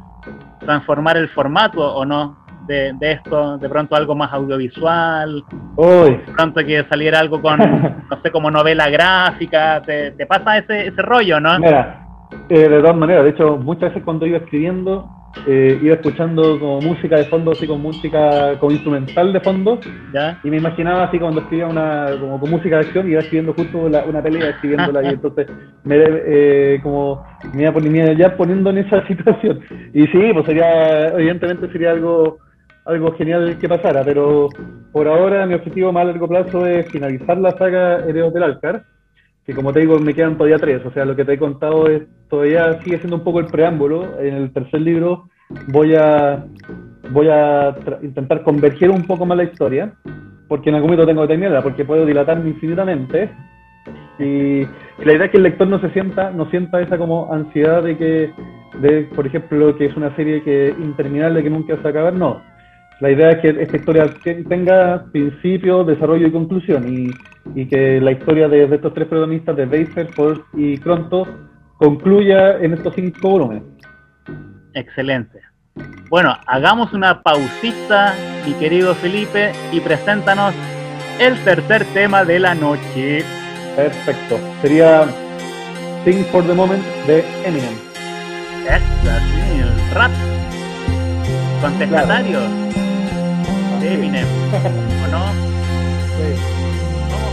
transformar el formato o no de, de esto, de pronto algo más audiovisual, Uy, de pronto que saliera algo con, [LAUGHS] no sé, como novela gráfica, te, te pasa ese, ese rollo, ¿no? Mira, eh, de todas maneras, de hecho, muchas veces cuando iba escribiendo, eh, iba escuchando como música de fondo, así con música como instrumental de fondo, ¿Ya? y me imaginaba así cuando escribía una, como con música de acción, iba escribiendo justo la- una pelea, escribiéndola, y [LAUGHS] entonces me, eh, como, me iba, poni- me iba ya poniendo en esa [LAUGHS] situación. Y sí, pues sería, evidentemente sería algo, algo genial que pasara, pero por ahora mi objetivo más a largo plazo es finalizar la saga Heredos del Alcar, que como te digo me quedan todavía tres, o sea, lo que te he contado es todavía sigue siendo un poco el preámbulo, en el tercer libro voy a voy a intentar converger un poco más la historia, porque en algún momento tengo que terminarla, porque puedo dilatarme infinitamente, y la idea es que el lector no se sienta, no sienta esa como ansiedad de que, de, por ejemplo, que es una serie que interminable que nunca se va a acabar, no. La idea es que esta historia te- tenga principio, desarrollo y conclusión, y, y que la historia de, de estos tres protagonistas, de Baser, Force y Cronto, concluya en estos cinco volúmenes. Excelente. Bueno, hagamos una pausita, mi querido Felipe, y preséntanos el tercer tema de la noche. Perfecto. Sería Thing for the Moment de Eminem. Esta, sí, el rap. Contestatario de Eminem. [LAUGHS] ¿O no? Vamos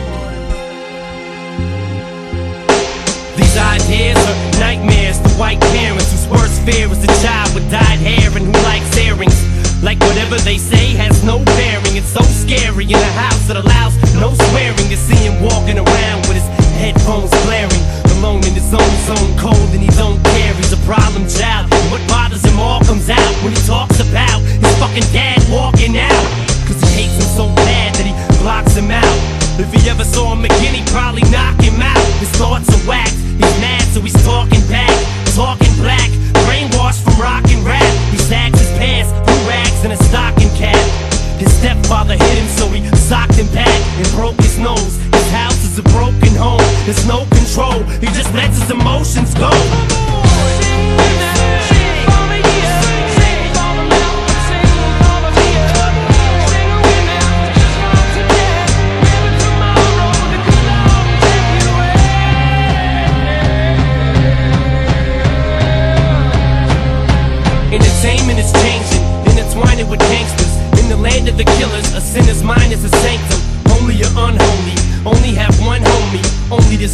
These ideas are nightmares to white parents whose worst fear is a child with dyed hair and who likes earrings. Like whatever they say has no bearing. It's so scary in a house that allows no swearing to see him walking around with his headphones blaring. Alone in his own zone, cold and he don't care. He's a problem child. What bothers him all comes out when he talks about his fucking dad walking out. Cause he hates him so bad that he blocks him out. If he ever saw him again, he'd probably knock him out. His thoughts are whacked. He's mad, so he's talking back, talking black, brainwashed from rock and rap. He sags his pants, blue rags, and a stocking. His stepfather hit him, so he socked him back and broke his nose. His house is a broken home. There's no control. He just lets his emotions go.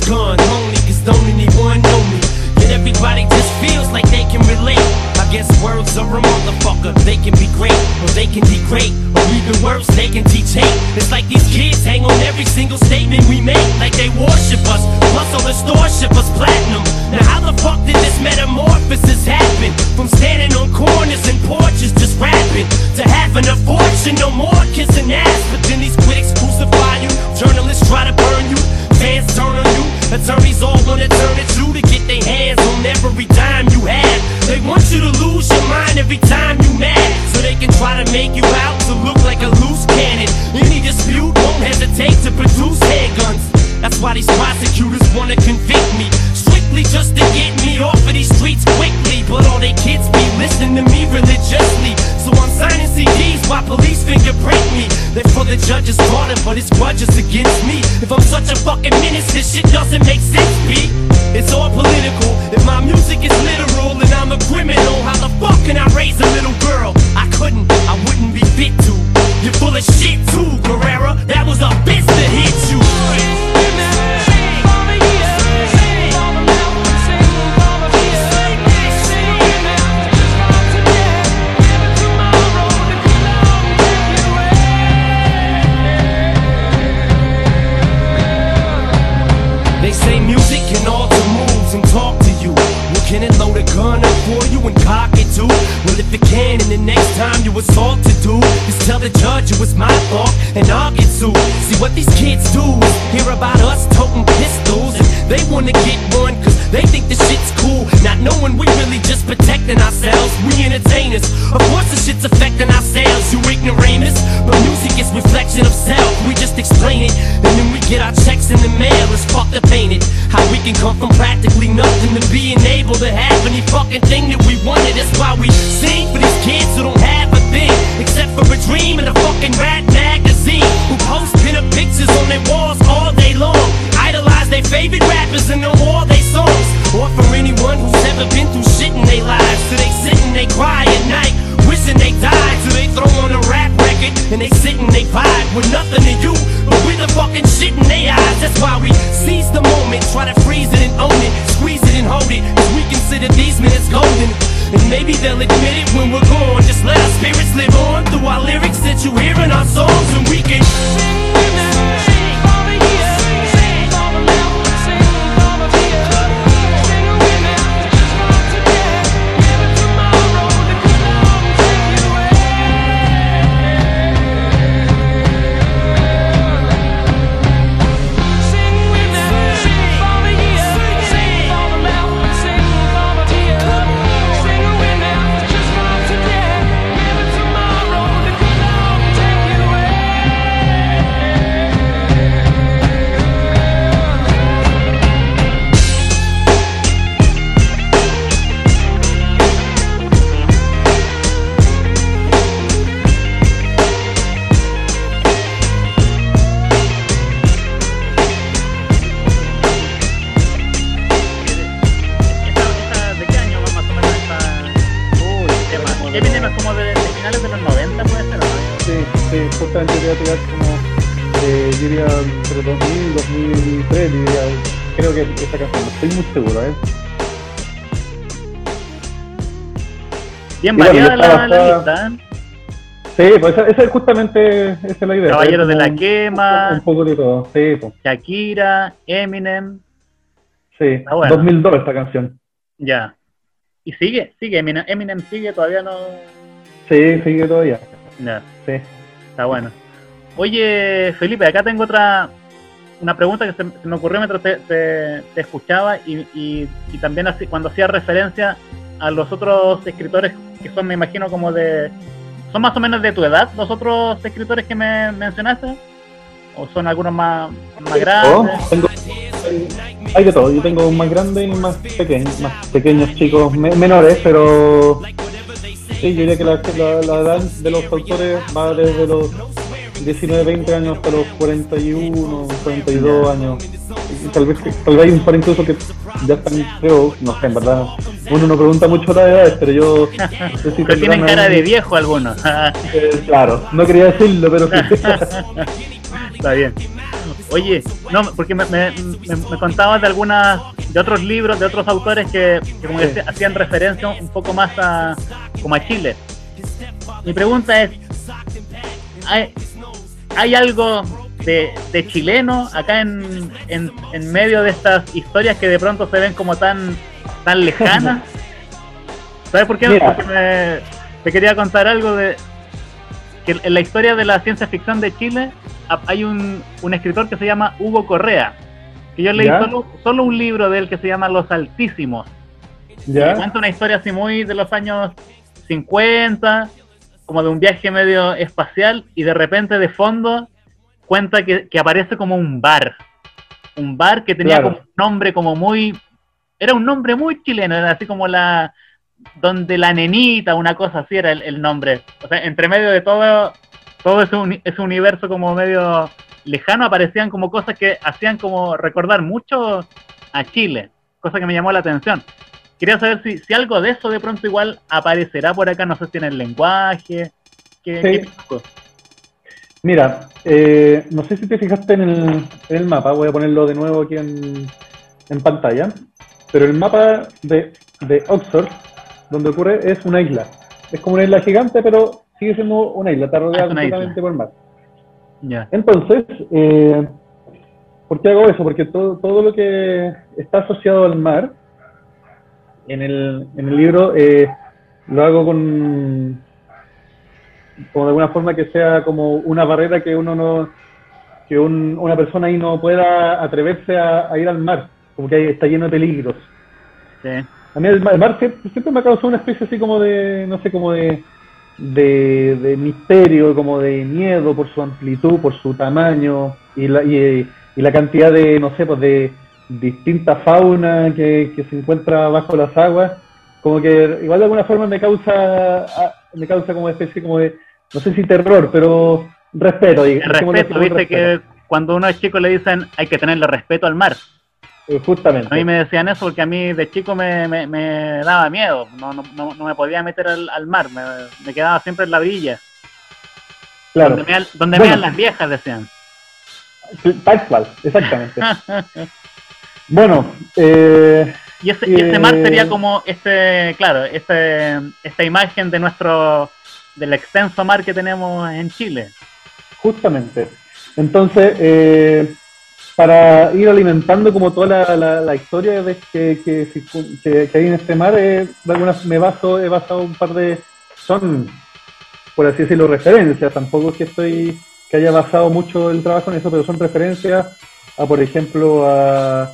Gun, only cause don't anyone know me. Yet everybody just feels like they can relate. I guess words are a motherfucker. They can be great, or they can degrade, or even worse, they can teach hate. It's like these kids Bien bueno, variada la, la lista, ¿eh? Sí, pues esa, esa es justamente esa es la idea. Caballero de la Quema. Un poco de todo, sí, pues, Shakira, Eminem, sí. Ah, bueno. 2002 esta canción. ya. Y sigue, sigue, Eminem, Eminem sigue, todavía no... Sí, sigue todavía. Ya, Sí. está bueno. Oye, Felipe, acá tengo otra... Una pregunta que se, se me ocurrió mientras te, te- te escuchaba y, y- y también así, cuando hacía referencia a los otros escritores que son, me imagino, como de... ¿Son más o menos de tu edad los otros escritores que me mencionaste? ¿O son algunos más, más Oh, grandes? tengo- hay de todo. Yo tengo un más grande y un más pequeño, más pequeños chicos, me- menores, pero sí, yo diría que la, la- la edad de los autores va desde los 19, 20 años hasta los 41, 42 años. Y tal vez tal vez hay un par incluso que ya están, creo, no sé, en verdad. Uno no pregunta mucho la edad, pero yo no [LAUGHS] sé si Pero tienen cara de viejo algunos. [LAUGHS] eh, claro, no quería decirlo, pero sí. [LAUGHS] Está bien. Oye, no, porque me, me, me- me contabas de algunas, de otros libros, de otros autores que, que como Sí. hacían referencia un poco más a, como a Chile. Mi pregunta es, ¿hay, algo de, de chileno acá en, en, en medio de estas historias que de pronto se ven como tan, tan lejanas? [LAUGHS] ¿Sabes por qué? Porque me- te quería contar algo de, que en la historia de la ciencia ficción de Chile ha- hay un, un escritor que se llama Hugo Correa, que yo leí solo, solo un libro de él que se llama Los Altísimos. que ¿Ya? Cuenta una historia así muy de los años 50, como de un viaje medio espacial, y de repente de fondo cuenta que, que aparece como un bar. Un bar que tenía Claro. como un nombre como muy... Era un nombre muy chileno, era así como la... Donde la nenita, una cosa así era el, el nombre. O sea, entre medio de todo, todo ese, ese universo como medio lejano aparecían como cosas que hacían como recordar mucho a Chile, cosa que me llamó la atención. Quería saber si, si algo de eso de pronto igual aparecerá por acá, no sé si en el lenguaje. ¿Qué, Sí. qué? Mira, eh, no sé si te fijaste en el, en el mapa, voy a ponerlo de nuevo aquí en, en pantalla, pero el mapa de, de Oxford, donde ocurre, es una isla. Es como una isla gigante, pero sigue siendo una isla, está rodeada Ah, una completamente isla. por el mar. Entonces, eh, ¿por qué hago eso? Porque todo, todo lo que está asociado al mar en el, en el libro eh, lo hago con, como de alguna forma que sea como una barrera que uno no, que un- una persona ahí no pueda atreverse a, a ir al mar, como que ahí está lleno de peligros. Sí. A mí el mar, el mar siempre, siempre me ha causado una especie así como de, no sé, como de, de, de misterio, como de miedo por su amplitud, por su tamaño y la, y, y la cantidad de, no sé, pues de distinta fauna que, que se encuentra bajo las aguas. Como que igual de alguna forma me causa, ah, me causa como especie como de, no sé si terror, pero respeto. Respeto, viste respeto. que cuando uno es chico le dicen hay que tenerle respeto al mar. Eh, Justamente. A mí me decían eso porque a mí de chico me, me, me daba miedo, no, no, no, no me podía meter al, al mar, me, me quedaba siempre en la orilla. claro. Donde, mean, donde Bueno. mean las viejas, decían. Tal cual, exactamente. [LAUGHS] bueno, eh, Y ese, y ese mar Eh, sería como este, claro, este, esta imagen de nuestro, del extenso mar que tenemos en Chile. Justamente. Entonces, eh, para ir alimentando como toda la, la- la historia de que, que, que- que hay en este mar, eh, de algunas me baso, he basado un par de, son, por así decirlo, referencias. Tampoco es que estoy, que haya basado mucho el trabajo en eso, pero son referencias a, por ejemplo, a,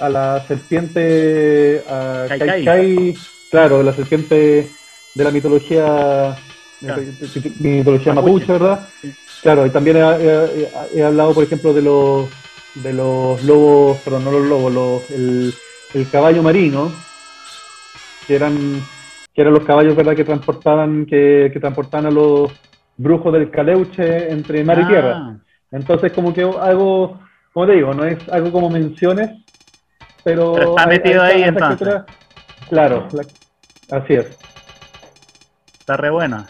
a la serpiente, a Kai Kai Kai. Claro, la serpiente de la mitología, Claro. mitología Mapuche. mapuche, ¿verdad? Sí. Claro, y también he, he- he hablado, por ejemplo, de los de los lobos, perdón, no los lobos, los, el, el caballo marino, que eran que eran los caballos, ¿verdad?, que transportaban que, que transportaban a los brujos del Caleuche entre mar y tierra. Ah, Entonces, como que algo, como te digo, no es algo como menciones, pero... Pero está metido ahí, entonces. Claro, la- así es. está re bueno.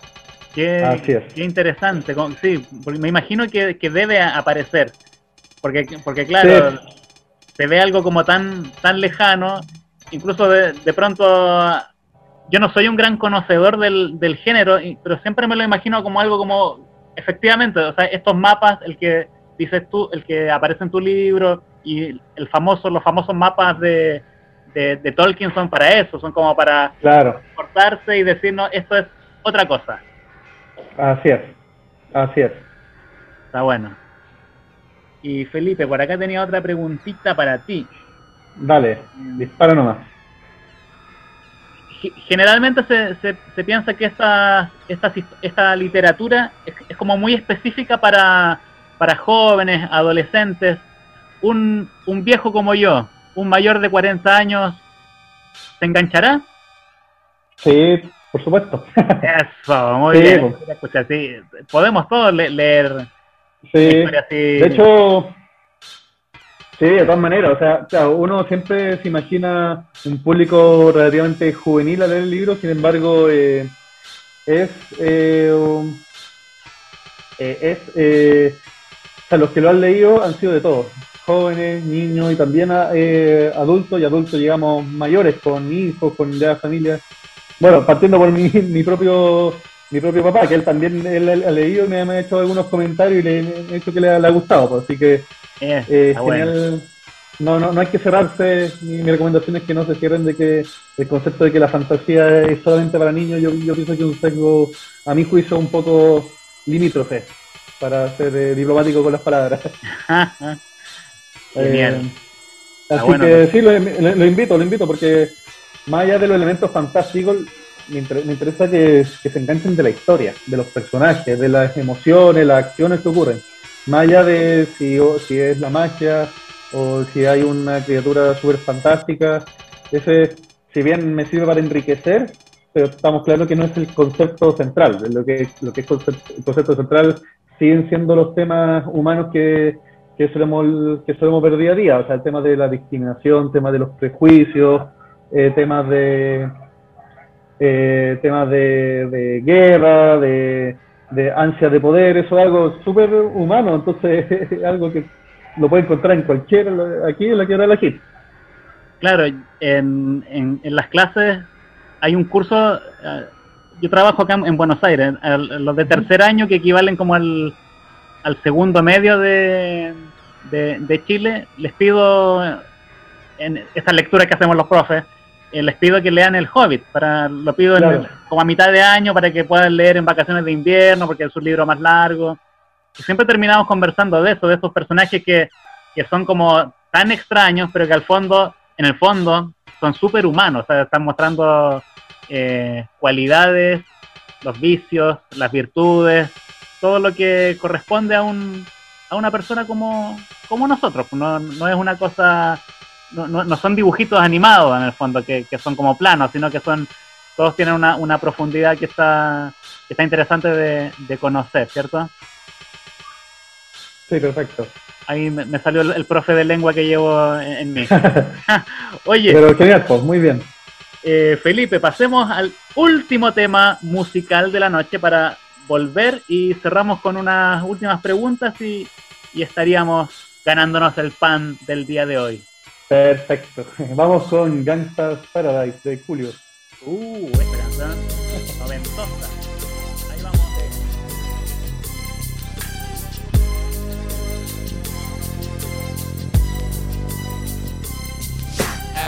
Qué, Así es. qué interesante. Sí, me imagino que, que debe aparecer. Porque, porque claro, Sí. se ve algo como tan, tan lejano. Incluso de, de pronto, yo no soy un gran conocedor del, del género, pero siempre me lo imagino como algo como, efectivamente, o sea, estos mapas, el que dices tú, el que aparece en tu libro, y el famoso, los famosos mapas de, de, de Tolkien son para eso, son como para Claro, cortarse y decir, no, esto es otra cosa. así es. Así es. Está bueno. Y Felipe, por acá tenía otra preguntita para ti. Dale, dispara nomás. Ge- Generalmente se, se, se piensa que esta, esta, esta literatura es, es como muy específica para, para jóvenes, adolescentes. Un, un viejo como yo, un mayor de 40 años, ¿se enganchará? Sí, por supuesto. Eso, muy Sí, bien. pues. Escucha, sí, podemos todos le- leer Sí. así. De hecho, sí, de todas maneras, o sea, claro, uno siempre se imagina un público relativamente juvenil al leer el libro, sin embargo, eh, es, eh, eh, es, eh, o sea, los que lo han leído han sido de todos, jóvenes, niños y también eh, adultos y adultos, digamos, mayores, con hijos, con ya familias. Bueno, partiendo por mi, [LAUGHS] mi propio mi propio papá, que él también él, ha leído y me, me ha hecho algunos comentarios y le, me ha dicho que le, ha- le ha gustado, pues, así que Eh, eh, bueno. No, no, no hay que cerrarse, mi, mi recomendación es que no se cierren de que el concepto de que la fantasía es solamente para niños, yo, yo pienso que es un sesgo, a mi juicio, un poco limítrofe, para ser eh, diplomático con las palabras. [LAUGHS] Genial. Eh, Está así bueno, que pues. sí, lo, lo- lo invito, lo invito, porque más allá de los elementos fantásticos, me, inter- me interesa que, que se enganchen de la historia, de los personajes, de las emociones, las acciones que ocurren. Más allá de si, o- si es la magia o si hay una criatura súper fantástica, ese, si bien me sirve para enriquecer, pero estamos claros que no es el concepto central. Lo que, lo que es concepto- el concepto central siguen siendo los temas humanos que, que solemos, que solemos ver día a día, o sea, el tema de la discriminación, temas de los prejuicios, eh, temas de eh, temas de, de guerra, de, ansia de poder, eso es algo súper humano, entonces [LAUGHS] es algo que lo puede encontrar en cualquier, aquí en la que la hit. Claro, en, en, en las clases hay un curso, eh, yo trabajo acá en, en Buenos Aires, los de tercer año que equivalen como al, al segundo medio de, de, de Chile, les pido, en esta lectura que hacemos los profes, eh, les pido que lean El Hobbit, para, lo pido en- como a mitad de año para que puedan leer en vacaciones de invierno, porque es un libro más largo. Y siempre terminamos conversando de eso, de estos personajes que, que son como tan extraños, pero que al fondo, en el fondo, son súper humanos, o sea, están mostrando eh, cualidades, los vicios, las virtudes, todo lo que corresponde a un a una persona como, como nosotros, no, no es una cosa, no, no, no son dibujitos animados en el fondo, que, que son como planos, sino que son, todos tienen una, una profundidad que está, que está interesante de, de conocer, ¿cierto? Sí, perfecto. Ahí me, me salió el, el profe de lengua que llevo en, en mí. [LAUGHS] Oye, Pero genial, pues, muy bien. eh, Felipe, pasemos al último tema musical de la noche para volver y cerramos con unas últimas preguntas y, y estaríamos ganándonos el pan del día de hoy. Perfecto. [LAUGHS] Vamos con Gangsta's Paradise de Julio. Uh, esta canción noventosa.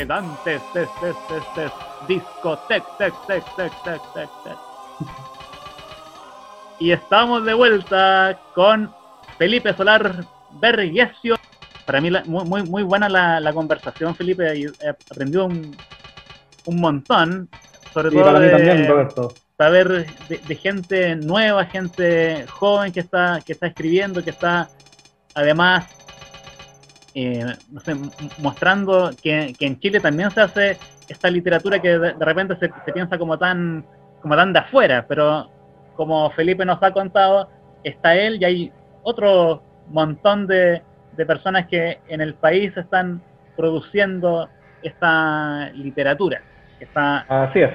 De los pedantes. Tes, tes, tes, tes. Discotec, tec, tec, tec, tec, tec, tec. Y estamos de vuelta con Felipe Solar Vergesio. Para mí la- muy, muy, buena la, la conversación, Felipe. He aprendido un, un montón. Sobre Y todo para mí de- también, Roberto. saber de, de gente nueva, gente joven que está, que está escribiendo, que está además eh, no sé, mostrando que, que en Chile también se hace esta literatura que de, de repente se, se piensa como tan, como tan de afuera, pero como Felipe nos ha contado, está él y hay otro montón de, de personas que en el país están produciendo esta literatura. Está, Así es.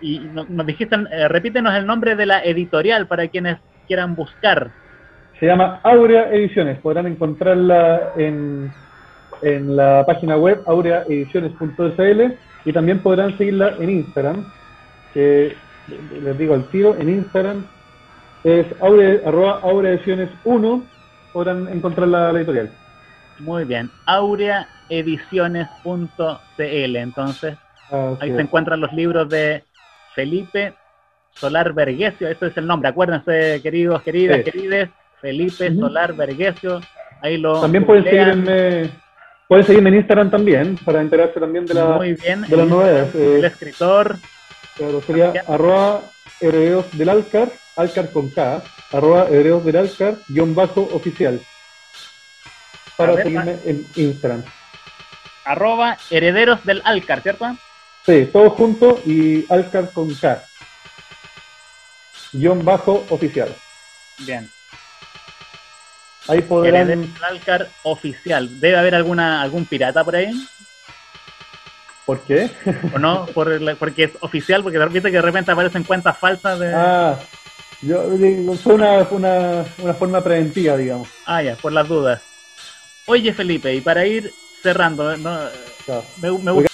y no- nos dijiste, eh, repítenos el nombre de la editorial para quienes quieran buscar. Se llama Aurea Ediciones. Podrán encontrarla en, en la página web aureaediciones.cl y también podrán seguirla en Instagram, que les digo al tiro, en Instagram es aure, arroba aureaediciones 1, podrán encontrar la, la editorial. Muy bien, aureaediciones.cl. Entonces, Así ahí se encuentran los libros de Felipe Solar Vergesio, ese es el nombre. Acuérdense, queridos, queridas, Sí. querides, Felipe. Solar Vergesio. Ahí lo También pueden seguirme, pueden seguirme en Instagram también, para enterarse también de, la, Muy bien. de las novedades. El Eh, escritor, Claro, sería arroba herederos del Alcar, Alcar con K, arroba herederos del Alcar, guion bajo oficial. Para ver, seguirme en Instagram. arroba herederos del Alcar, ¿cierto? Sí, todo junto y Alcar con K. Guión bajo oficial. Bien. Ahí podrán. Del Alcar oficial. ¿Debe haber alguna algún pirata por ahí? ¿Por qué? ¿O no? Por el- porque es oficial, porque repente que de repente aparecen cuentas falsas de... Ah, yo fue una, una, una forma preventiva, digamos. Ah, ya, por las dudas. Oye, Felipe, y para ir cerrando, ¿no? Claro. me, me gusta...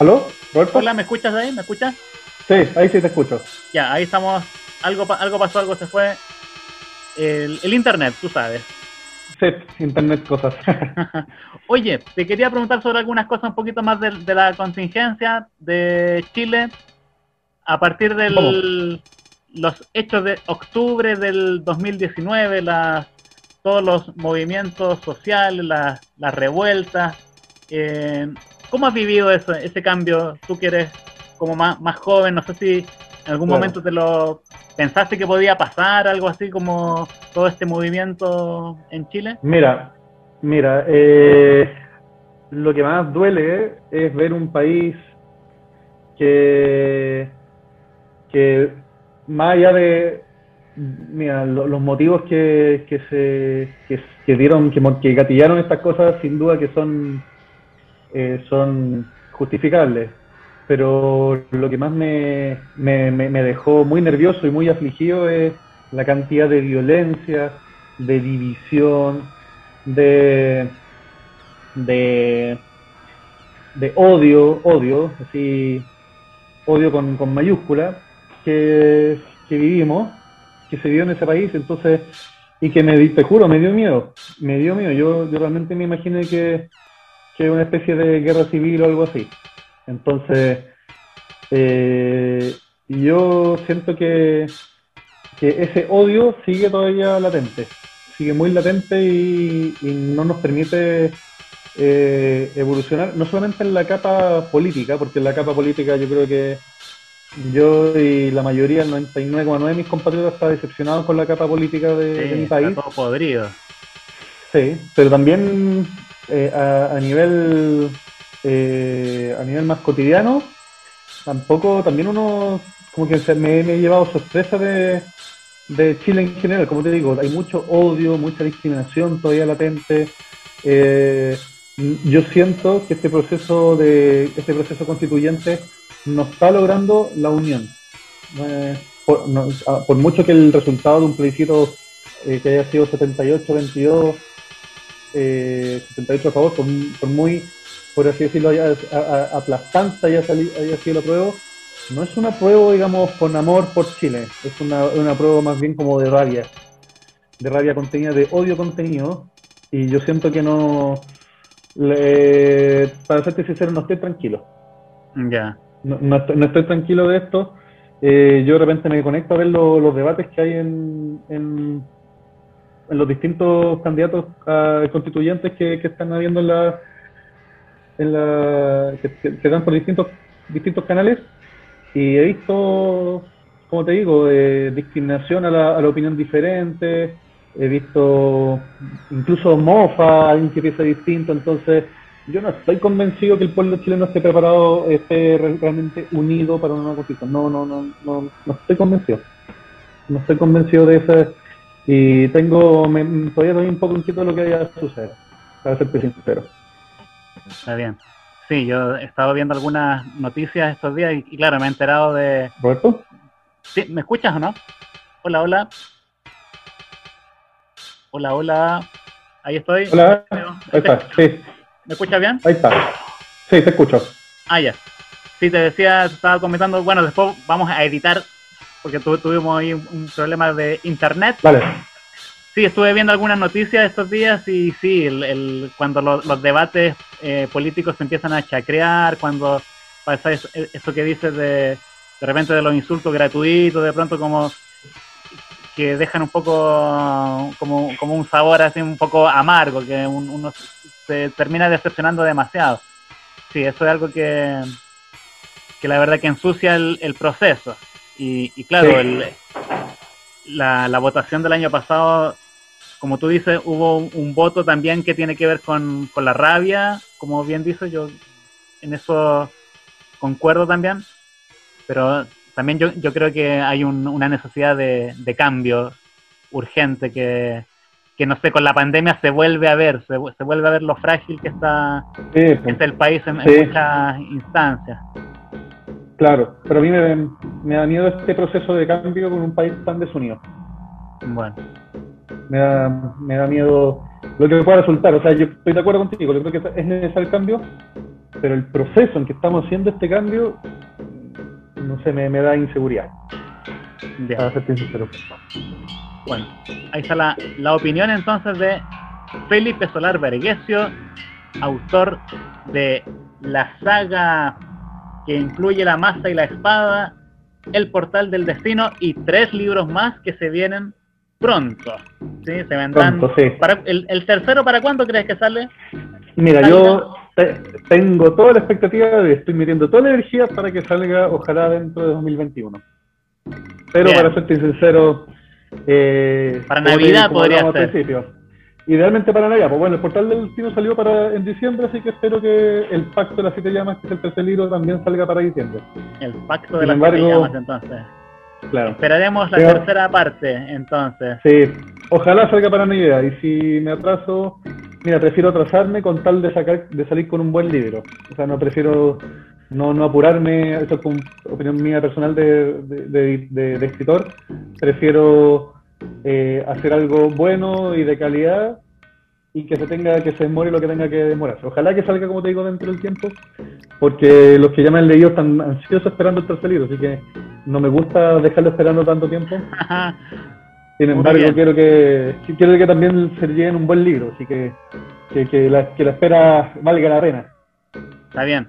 ¿Aló? ¿Roberto? Hola, ¿me escuchas ahí? ¿Me escuchas? Sí, ahí sí te escucho. Ya, ahí estamos. Algo, algo pasó, algo se fue. El, el internet, tú sabes. Sí, internet cosas. [LAUGHS] Oye, te quería preguntar sobre algunas cosas un poquito más de, de la contingencia de Chile. A partir de los hechos de octubre del 2019, las, todos los movimientos sociales, las, las revueltas. eh, ¿Cómo has vivido eso, ese cambio? Tú que eres como más, más joven, no sé si en algún Claro. momento te lo pensaste que podía pasar, algo así como todo este movimiento en Chile. Mira, mira, eh, lo que más duele es ver un país que, que más allá de, mira, lo- los motivos que, que se que, que dieron, que, que gatillaron estas cosas, sin duda que son, eh, son justificables. Pero lo que más me, me, me- dejó muy nervioso y muy afligido es la cantidad de violencia, de división, de, de, de odio, odio, así, odio con, con mayúscula, que, que vivimos, que se vivió en ese país, entonces, y que me, te juro, me dio miedo, me dio miedo, yo, yo realmente me imaginé que, que una especie de guerra civil o algo así. Entonces, eh, yo siento que, que ese odio sigue todavía latente, sigue muy latente y, y no nos permite eh, evolucionar, no solamente en la capa política, porque en la capa política yo creo que yo y la mayoría, el 99,9 de mis compatriotas está decepcionados con la capa política de, de mi está país. todo podrido. Sí, pero también eh, a, a nivel eh, a nivel más cotidiano, tampoco, también uno como que se me, he llevado sorpresa de, de Chile en general, como te digo, hay mucho odio, mucha discriminación todavía latente. Eh, yo siento que este proceso de este proceso constituyente no está logrando la unión. Eh, por, no- a- por mucho que el resultado de un plebiscito eh, que haya sido 78-22 eh, 78 a favor, por muy, por así decirlo, haya- a- a- aplastante haya, sali- haya sido la prueba, no es una prueba, digamos, con amor por Chile, es una, una prueba más bien como de rabia, de rabia contenida, de odio contenido, y yo siento que no, le- para serte sincero, no estoy tranquilo Ya. no, no estoy, no estoy tranquilo de esto. Eh, yo de repente me conecto a ver lo- los debates que hay en, en, en los distintos candidatos a constituyentes que, que están habiendo en la, en la que, que- dan por distintos distintos canales y he visto, como te digo, eh, discriminación a la, a la opinión diferente, he visto incluso mofa, alguien que piensa distinto, entonces yo no estoy convencido que el pueblo chileno esté preparado, esté re- realmente unido para una nueva. No, no, no, no, no estoy convencido. No estoy convencido de eso. Y tengo, me, todavía estoy un poco inquieto de lo que vaya a suceder, para serte sincero. Está bien. Sí, yo he estado viendo algunas noticias estos días y, y claro, me he enterado de... ¿Roberto? Sí, ¿Me escuchas o no? Hola, hola. Hola, hola. Ahí estoy. Hola, ahí está, sí, ¿Me escuchas bien? ahí está. Sí, te escucho. Ah, ya. Sí, te decía, estaba comentando, bueno, después vamos a editar, porque tu- tuvimos ahí un, un problema de internet. Vale. Sí, estuve viendo algunas noticias estos días y sí, el, el- cuando lo- los debates eh, políticos se empiezan a chacrear, cuando pasa eso, eso que dices de, de repente de los insultos gratuitos, de pronto como que dejan un poco como, como un sabor así un poco amargo, que un- uno se termina decepcionando demasiado. Sí, eso es algo que, que la verdad que ensucia el, el proceso. Y, y claro, Sí. el, la, la votación del año pasado, como tú dices, hubo un, un voto también que tiene que ver con, con la rabia, como bien dices, yo en eso concuerdo también, pero también yo, yo creo que hay un- una necesidad de, de cambio urgente que, que, no sé, con la pandemia se vuelve a ver, se, se vuelve a ver lo frágil que está, Sí, que está el país en, en Sí. muchas instancias. claro. Pero a mí me, me da miedo este proceso de cambio con un país tan desunido. Bueno, me da, me da miedo lo que pueda resultar. O sea, yo estoy de acuerdo contigo, yo creo que es necesario el cambio, pero el proceso en que estamos haciendo este cambio no sé, me, me da inseguridad, para ser sincero. Bueno, ahí está la, la opinión entonces de Felipe Solar Vergesio, autor de la saga que incluye la masa y la espada, El Portal del Destino y tres libros más que se vienen pronto. ¿sí? Se vendrán. Pronto, sí. Para, el, el tercero para cuándo crees que sale? Mira, yo te- tengo toda la expectativa de estoy metiendo toda la energía para que salga, ojalá, dentro de 2021. Pero Bien. para serte sincero, eh, Para te- Navidad podría al ser. principio, Idealmente para Navidad. Pues bueno, el portal del destino salió para en diciembre, así que espero que el pacto de las siete llamas, que es el tercer libro, también salga para diciembre. El pacto de Sin las embargo- siete llamas, entonces. Claro. Esperaremos la Pero- tercera parte, entonces. Sí, ojalá salga para Navidad. Y si me atraso, mira, prefiero atrasarme con tal de sacar, de salir con un buen libro. O sea, no prefiero no, no apurarme, eso es con opinión mía personal de, de, de- de- de escritor. Prefiero eh, hacer algo bueno y de calidad y que se tenga que se demore lo que tenga que demorarse. Ojalá que salga, como te digo, dentro del tiempo, porque los que ya me han leído están ansiosos esperando el tercer libro, así que no me gusta dejarlo esperando tanto tiempo. [LAUGHS] Sin embargo, quiero que que- quiero que también se lleguen un buen libro, así que, que, que la, que la espera valga la pena. Está bien.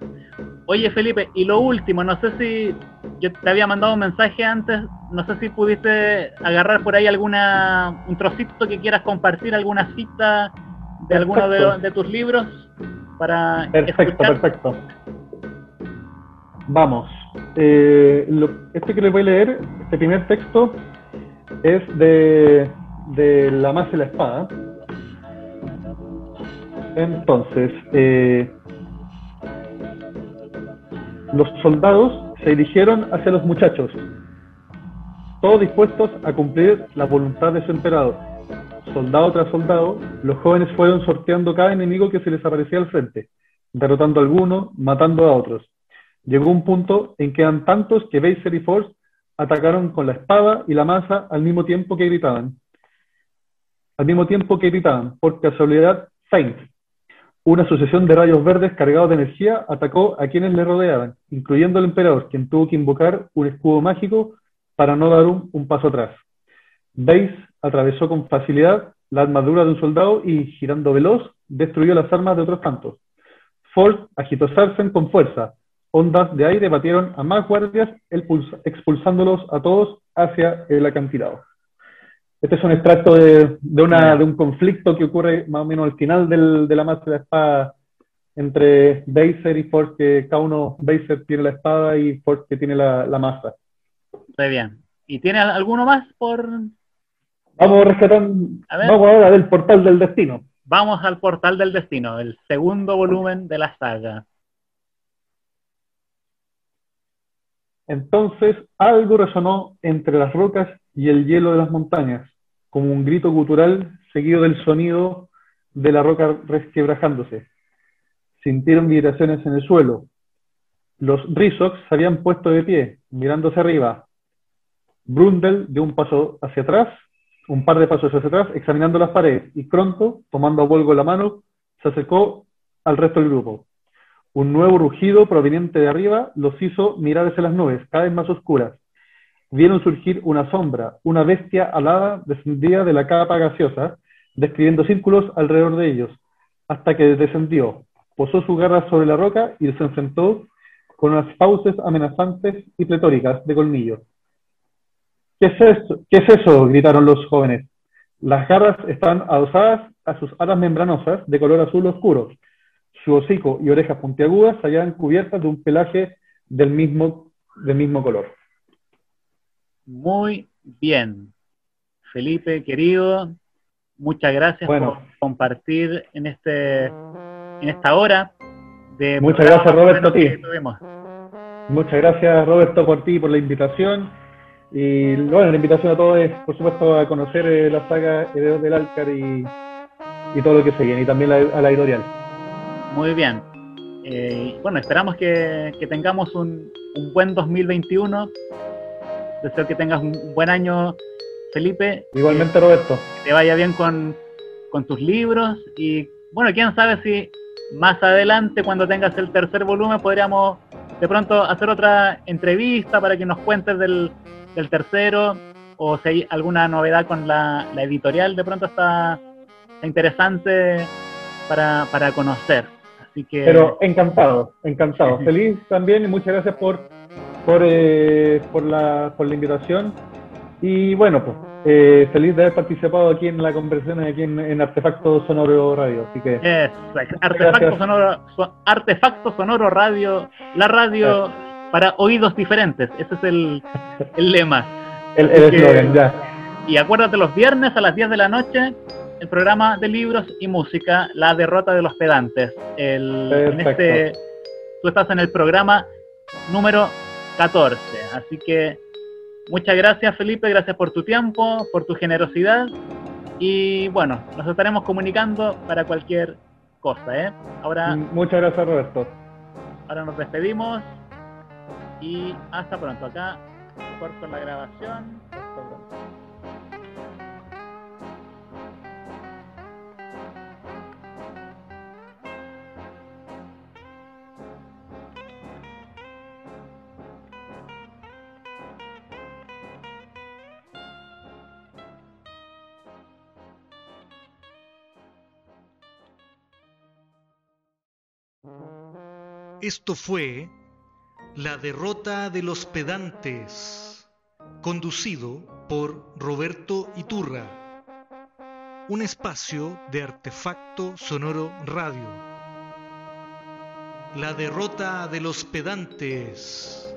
Oye, Felipe, y lo último, no sé si yo te había mandado un mensaje antes, no sé si pudiste agarrar por ahí alguna un trocito que quieras compartir, alguna cita de alguno de, de tus libros para Perfecto, escuchar. perfecto. Vamos. Eh, lo- este que les voy a leer, este primer texto, es de, de La Masa y la Espada. Entonces, eh, los soldados se dirigieron hacia los muchachos, todos dispuestos a cumplir la voluntad de su emperador. Soldado tras soldado, los jóvenes fueron sorteando cada enemigo que se les aparecía al frente, derrotando a algunos, matando a otros. Llegó un punto en que eran tantos que Beiser y Force atacaron con la espada y la masa al mismo tiempo que gritaban. Al mismo tiempo que gritaban, por casualidad, Feint, una sucesión de rayos verdes cargados de energía, atacó a quienes le rodeaban, incluyendo al emperador, quien tuvo que invocar un escudo mágico para no dar un, un paso atrás. Base atravesó con facilidad la armadura de un soldado y, girando veloz, destruyó las armas de otros tantos. Ford agitó Sarsen con fuerza. Ondas de aire batieron a más guardias, expulsándolos a todos hacia el acantilado. Este es un extracto de, de, una, de un conflicto que ocurre más o menos al final del- de la masa de la espada entre Baser y Ford, que cada uno, Baser tiene la espada y Ford que tiene la, la masa. Está bien. ¿Y tienes alguno más por...? Vamos rescatando, A ver. vamos ahora del portal del destino. Vamos al Portal del Destino, el segundo volumen de la saga. Entonces algo resonó entre las rocas y el hielo de las montañas, como un grito gutural seguido del sonido de la roca resquebrajándose. Sintieron vibraciones en el suelo. Los Rizox se habían puesto de pie, mirando hacia arriba. Brundle dio un paso hacia atrás, un par de pasos hacia atrás, examinando las paredes, y pronto, tomando a Volgo la mano, se acercó al resto del grupo. Un nuevo rugido proveniente de arriba los hizo mirar hacia las nubes, cada vez más oscuras. Vieron surgir una sombra, una bestia alada descendía de la capa gaseosa, describiendo círculos alrededor de ellos, hasta que descendió, posó su garra sobre la roca y se enfrentó con unas fauces amenazantes y pletóricas de colmillos. ¿Qué es eso? ¿Qué es eso? gritaron los jóvenes. Las garras están adosadas a sus alas membranosas de color azul oscuro. Su hocico y orejas puntiagudas se hallaban cubiertas de un pelaje del mismo, del mismo color. Muy bien. Felipe, querido, muchas gracias Bueno. por compartir en este en esta hora de Muchas gracias, Roberto, a ti. Muchas gracias, Roberto, por ti, por la invitación. Y bueno, la invitación a todos es, por supuesto, a conocer eh, la saga Herederos del Alcar y, y todo lo que se viene, y también la- a la editorial. Muy bien. Eh, bueno, esperamos que, que tengamos un, un buen 2021. Deseo que tengas un buen año, Felipe. Igualmente, Roberto. Que te vaya bien con, con tus libros. Y bueno, quién sabe si más adelante, cuando tengas el tercer volumen, podríamos de pronto hacer otra entrevista para que nos cuentes del, del tercero o si hay alguna novedad con la, la editorial, de pronto está, interesante para, para conocer. Así que Pero encantado, encantado. Feliz también y muchas gracias por, por, eh, por, la, por la invitación. Y bueno, pues eh, feliz de haber participado aquí en la conversación aquí en, en Artefacto Sonoro Radio. Así que. Artefacto sonoro, so- Artefacto sonoro radio, la radio para oídos diferentes. Ese es el, el lema. el eslogan, ya. Y acuérdate los viernes a las 10 de la noche el programa de libros y música, La derrota de los pedantes. El, en este, tú estás en el programa número 14. Así que muchas gracias Felipe, gracias por tu tiempo, por tu generosidad. Y bueno, nos estaremos comunicando para cualquier cosa. ¿eh? Ahora, Muchas gracias, Roberto. ahora nos despedimos y hasta pronto. Acá corto la grabación. Esto fue La derrota de los pedantes, conducido por Roberto Iturra, un espacio de artefacto sonoro radio. La derrota de los pedantes.